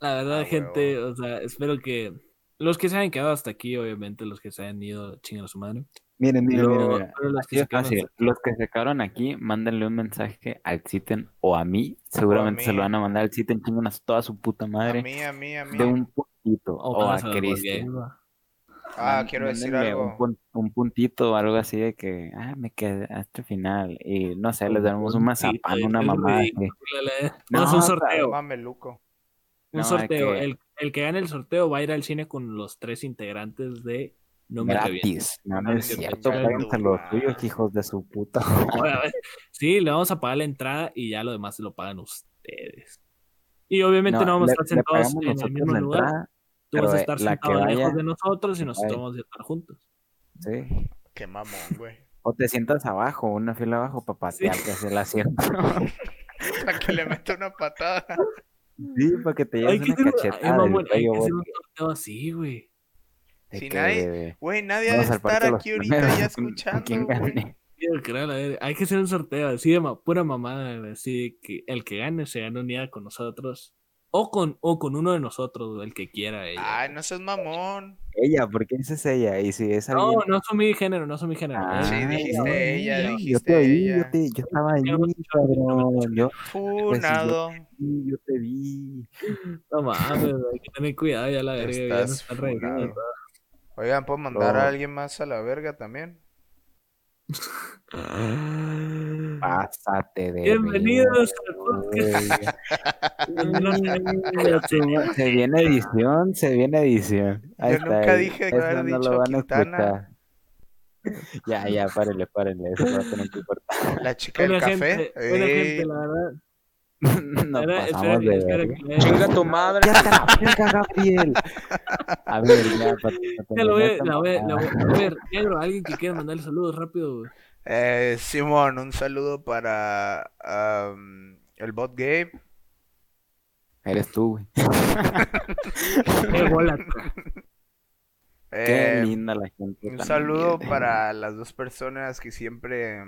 La verdad, Ah, gente, o sea, espero que los que se hayan quedado hasta aquí, obviamente, los que se hayan ido, chingan a su madre. Miren, miren, Pero- miren, miren. pero que se fácil. Los que se quedaron aquí, mándenle un mensaje al Citen o a mí. Seguramente se mí. lo van a mandar al Citen, chingan a toda su puta A madre. mí, a mí, a mí. De un puntito. O O, a mándaselo Ah, Man- quiero decir algo. Un, pun- un puntito o algo así de que, ah, me quedé hasta el final. Y no sé, les damos un mazapán, una mamá. No, a un sorteo. Mameluco. Un No, sorteo. que- El, el que gane el sorteo va a ir al cine con los tres integrantes de No me. Gratis. No, no es cierto. los suyos, hijos de su puta. Sí, le vamos a pagar la entrada y ya lo demás se lo pagan ustedes. Y obviamente no, vamos a estar sentados en el mismo lugar. entrada, Tú vas a estar eh, la que sentado lejos de nosotros y nosotros vaya. vamos a estar juntos. Sí. Qué mamón, güey. O te sientas abajo, una fila abajo para Sí. patearte hacia el asiento. Para que le meta una patada. Sí, para que te lleves que una ay, cachetada mamón, hay que hacer un sorteo así, güey. Si que- nadie- Güey, nadie ha de estar aquí ahorita primeros, ya escuchando, quien güey. gane. Hay que hacer un sorteo así de ma- pura mamada, así de que el que gane se gana un día con nosotros. O con, o con uno de nosotros, el que quiera ella. Ay, no seas mamón. Ella, ¿por qué dices ella? Y si es no, alguien... no son mi género, no son mi género. Ah, es- Sí, dijiste no, ella, no, Yo dijiste te oí, ella. yo, te, yo estaba ahí, cabrón. Yo, Funado. sí, yo te vi. No mames, hay que tener cuidado ya la verga. Ya funado. todo. Oigan, ¿puedo mandar No. a alguien más a la verga también? Pásate de Bienvenidos al podcast. Se viene edición, se viene edición. Ahí Yo está, nunca ahí. dije que haber no dicho lo van a Quintana. escuchar. Ya, ya, párenle, párenle. Eso va a tener que cortar. La chica del café. gente, gente, la verdad. Nos Espera, pasamos espera, de espera Chinga tu madre. Ya te la verga, Gabriel. A ver, ya, para, Ya lo voy, a- la voy, la voy- a ver, negro, alguien que quiera mandarle saludos rápido, güey. eh, Simón, un saludo para el bot Gabe. Eres tú, güey. Qué bola. Qué Eh, linda la gente. Un saludo humilde. para las dos personas que siempre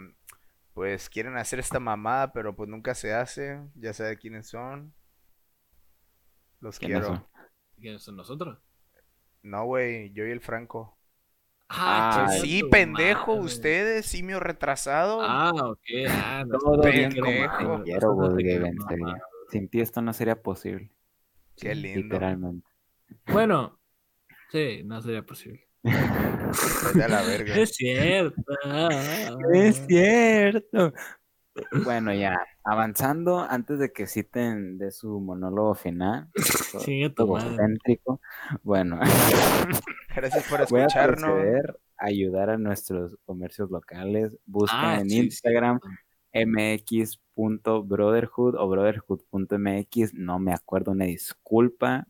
pues quieren hacer esta mamada, pero pues nunca se hace. Ya sabe quiénes son. Los ¿Quiénes quiero. son? ¿Quiénes son nosotros? No, güey, yo y el Franco. Ah, chinga sí, pendejo, madre. ustedes, simio retrasado. Ah, ok. Ah, no, Todo pendejo. quiero. Sin ti esto no sería posible. Qué lindo. Literalmente. Bueno, sí, no sería posible. Vete a la verga. Es cierto. Es cierto. Bueno, ya, avanzando, antes de que citen de su monólogo final, madre. egocéntrico, bueno, Gracias por voy a escucharnos. proceder a ayudar a nuestros comercios locales. Busquen Ah, en sí, sí. Instagram mx.brotherhood o brotherhood.mx, no me acuerdo, una disculpa.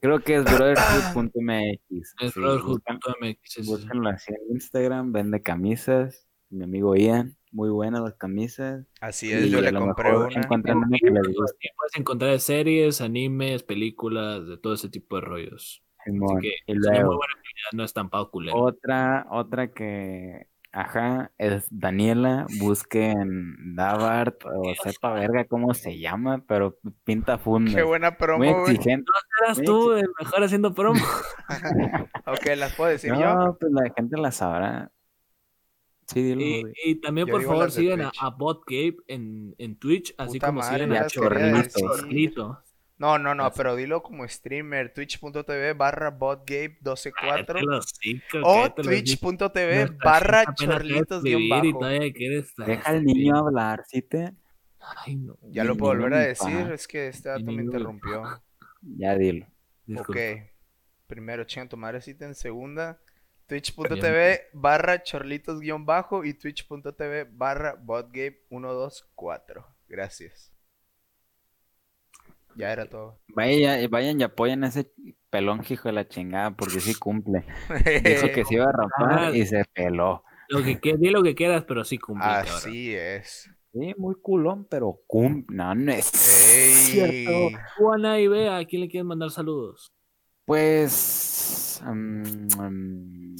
Creo que es brotherhood.mx. Es sí, Brotherhood buscan- MX, sí, sí, sí. Búsquenlo así en Instagram, vende camisas. Mi amigo Ian, muy buenas las camisas. Así es, Y yo le compré una. encuentran una que les guste. Puedes encontrar series, animes, películas, de todo ese tipo de rollos. Simón. Así que Y es una luego, muy buena calidad, no es tan culero. otra, otra que, ajá, es Daniela. Busquen Davart o sepa verga cómo se llama, pero pinta funda. Qué buena Muy promo, güey. exigente. Eras tú el mejor haciendo promo. Ok, ¿las puedo decir yo? No, pues la gente la sabrá. Sí, dilo, Y, también, Yo por favor, las sigan a, a BotGabe en, en Twitch, así Puta como madre, siguen no a las Chorrito. No, no, no, pero dilo como streamer, twitch.tv barra botgabe 124 Cállate los hocico, o twitch.tv barra chorlitos bajo. Deja al niño hablar, ¿sí te? Ay, no. Ya lo puedo volver a decir, es que este dato me interrumpió. Ya dilo. Ok, primero chinga tu madre cita en segunda, twitch.tv barra chorlitos guion bajo y twitch.tv barra botgabe 124. Gracias. Ya era todo. Vaya, vayan y apoyen a ese pelón hijo de la chingada, porque sí cumple. Dijo que se iba a rapar Ah. y se peló. Lo que, que- di lo que quieras, pero sí cumple, cabrón. Así es. Sí, muy culón, pero cumple. No, no es Ey. cierto. Juana y Bea, ¿a quién le quieren mandar saludos? Pues. mm, mm,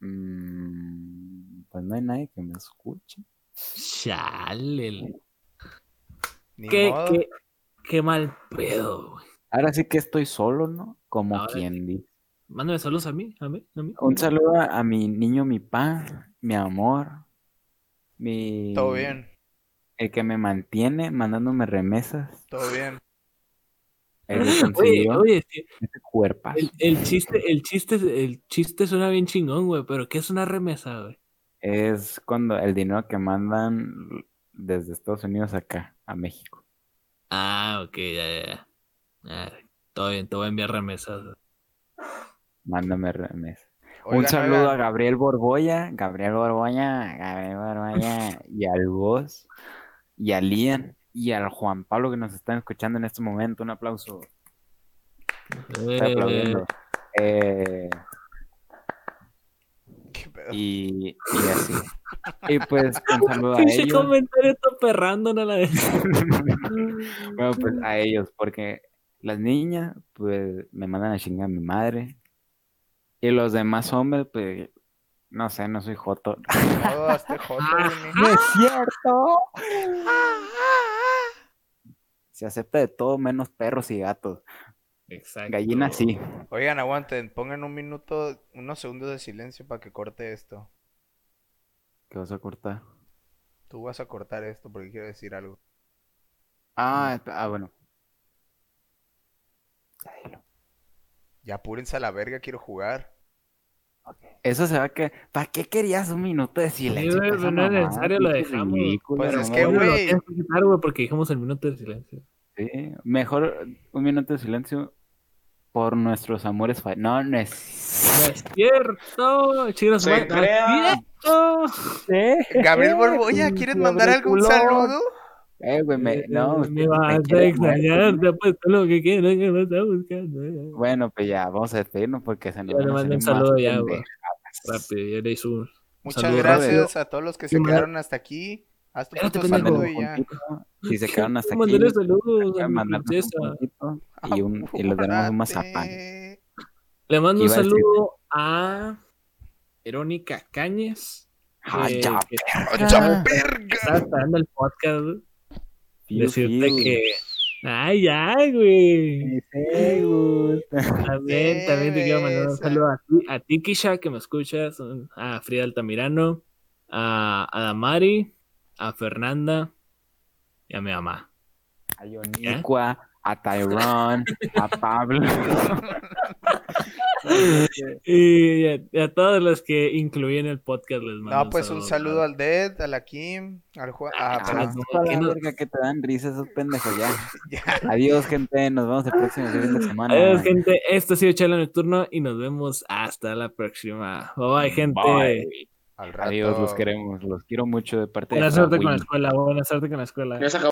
mm, pues no hay nadie que me escuche. Chale. Qué, qué, qué mal pedo, güey. Ahora sí que estoy solo, ¿no? Como Ahora quien dice. Mándame saludos a mí, a mí, a mí. Un saludo a, mi niño, mi pa, mi amor, mi. Todo bien, El que me mantiene mandándome remesas. todo bien. El que Oye, oye, sí, el chiste, el chiste, el chiste suena bien chingón, güey, pero ¿qué es una remesa, güey? Es cuando el dinero que mandan desde Estados Unidos acá, a México. Ah, ok, ya, ya, ya. Todo bien, te voy a enviar remesas. Mándame remesas. Un saludo a Gabriel Borboya, Gabriel Borboya, Gabriel Borboya, y al Voz, y a Lian, y al Juan Pablo que nos están escuchando en este momento. Un aplauso. Estoy Eh, aplaudiendo. Eh, ¿qué pedo? y, y así. Y pues un saludo a pinche ellos. comentario está perrando, no la vez. Bueno, pues a ellos, porque las niñas, pues me mandan a chingar a mi madre. Y los demás hombres, pues No sé, no soy joto. No, hazte joto, Vini. ¡No es cierto! Se acepta de todo menos perros y gatos. Exacto. Gallinas sí. Oigan, aguanten, pongan un minuto, unos segundos de silencio para que corte esto. ¿Qué vas a cortar? Tú vas a cortar esto porque quiero decir algo. Ah, esp- ah, bueno. Ya apúrense a la verga, quiero jugar. Eso se va a que. ¿Para qué querías un minuto de silencio? no es necesario, lo dejamos. ridículo, Pues es que, güey, porque dijimos el minuto de silencio. Sí, mejor un minuto de silencio por nuestros amores. fa- No, no es. No es cierto, chicos, Se no es crea. cierto. Gabriel Borbolla, ¿quieres mandar algún saludo? Eh, güey, me, no, me vas me a extrañar, te apuesto lo que quieras que me está buscando. Bueno, pues ya, vamos a despedirnos porque se nos van a mando un saludo ya, güey. Rápido, ya le hizo un Muchas saludo gracias a todos los que se quedaron hasta aquí. Haz tu puto saludo y un ya. Si se quedaron hasta aquí, Mándale saludos a mi un princesa. y, un, y les daremos un mazapán. Le mando un Iba a decir- saludo a Verónica Cañes. ¡Ay, eh, ya, que ¡Ah, ya, verga! Estaba esperando el podcast. güey. Decirte que. ¡Ay, ya, güey! Sí, gusta. También, también te quiero mandar un saludo a ti, a ti, Kisha, que me escuchas, a Frida Altamirano, a, a Damari, a Fernanda y a mi mamá. A Yonicua, a Tyrone, a Pablo. Y a, y a todos los que incluí en el podcast les mando No, pues un saludo al Dead, a la Kim, al Juan. Ah, Ah, Para la no- verga que te dan risa esos pendejos ya. ya. Adiós, gente. Nos vemos el próximo fin de semana. Adiós, gente. Esto ha sido Charla Nocturno y nos vemos hasta la próxima. Bye, bye, gente. Bye. Al rato. Adiós, los queremos. Los quiero mucho de parte de Buena suerte con la escuela. Buena suerte con la escuela. Ya se acabó.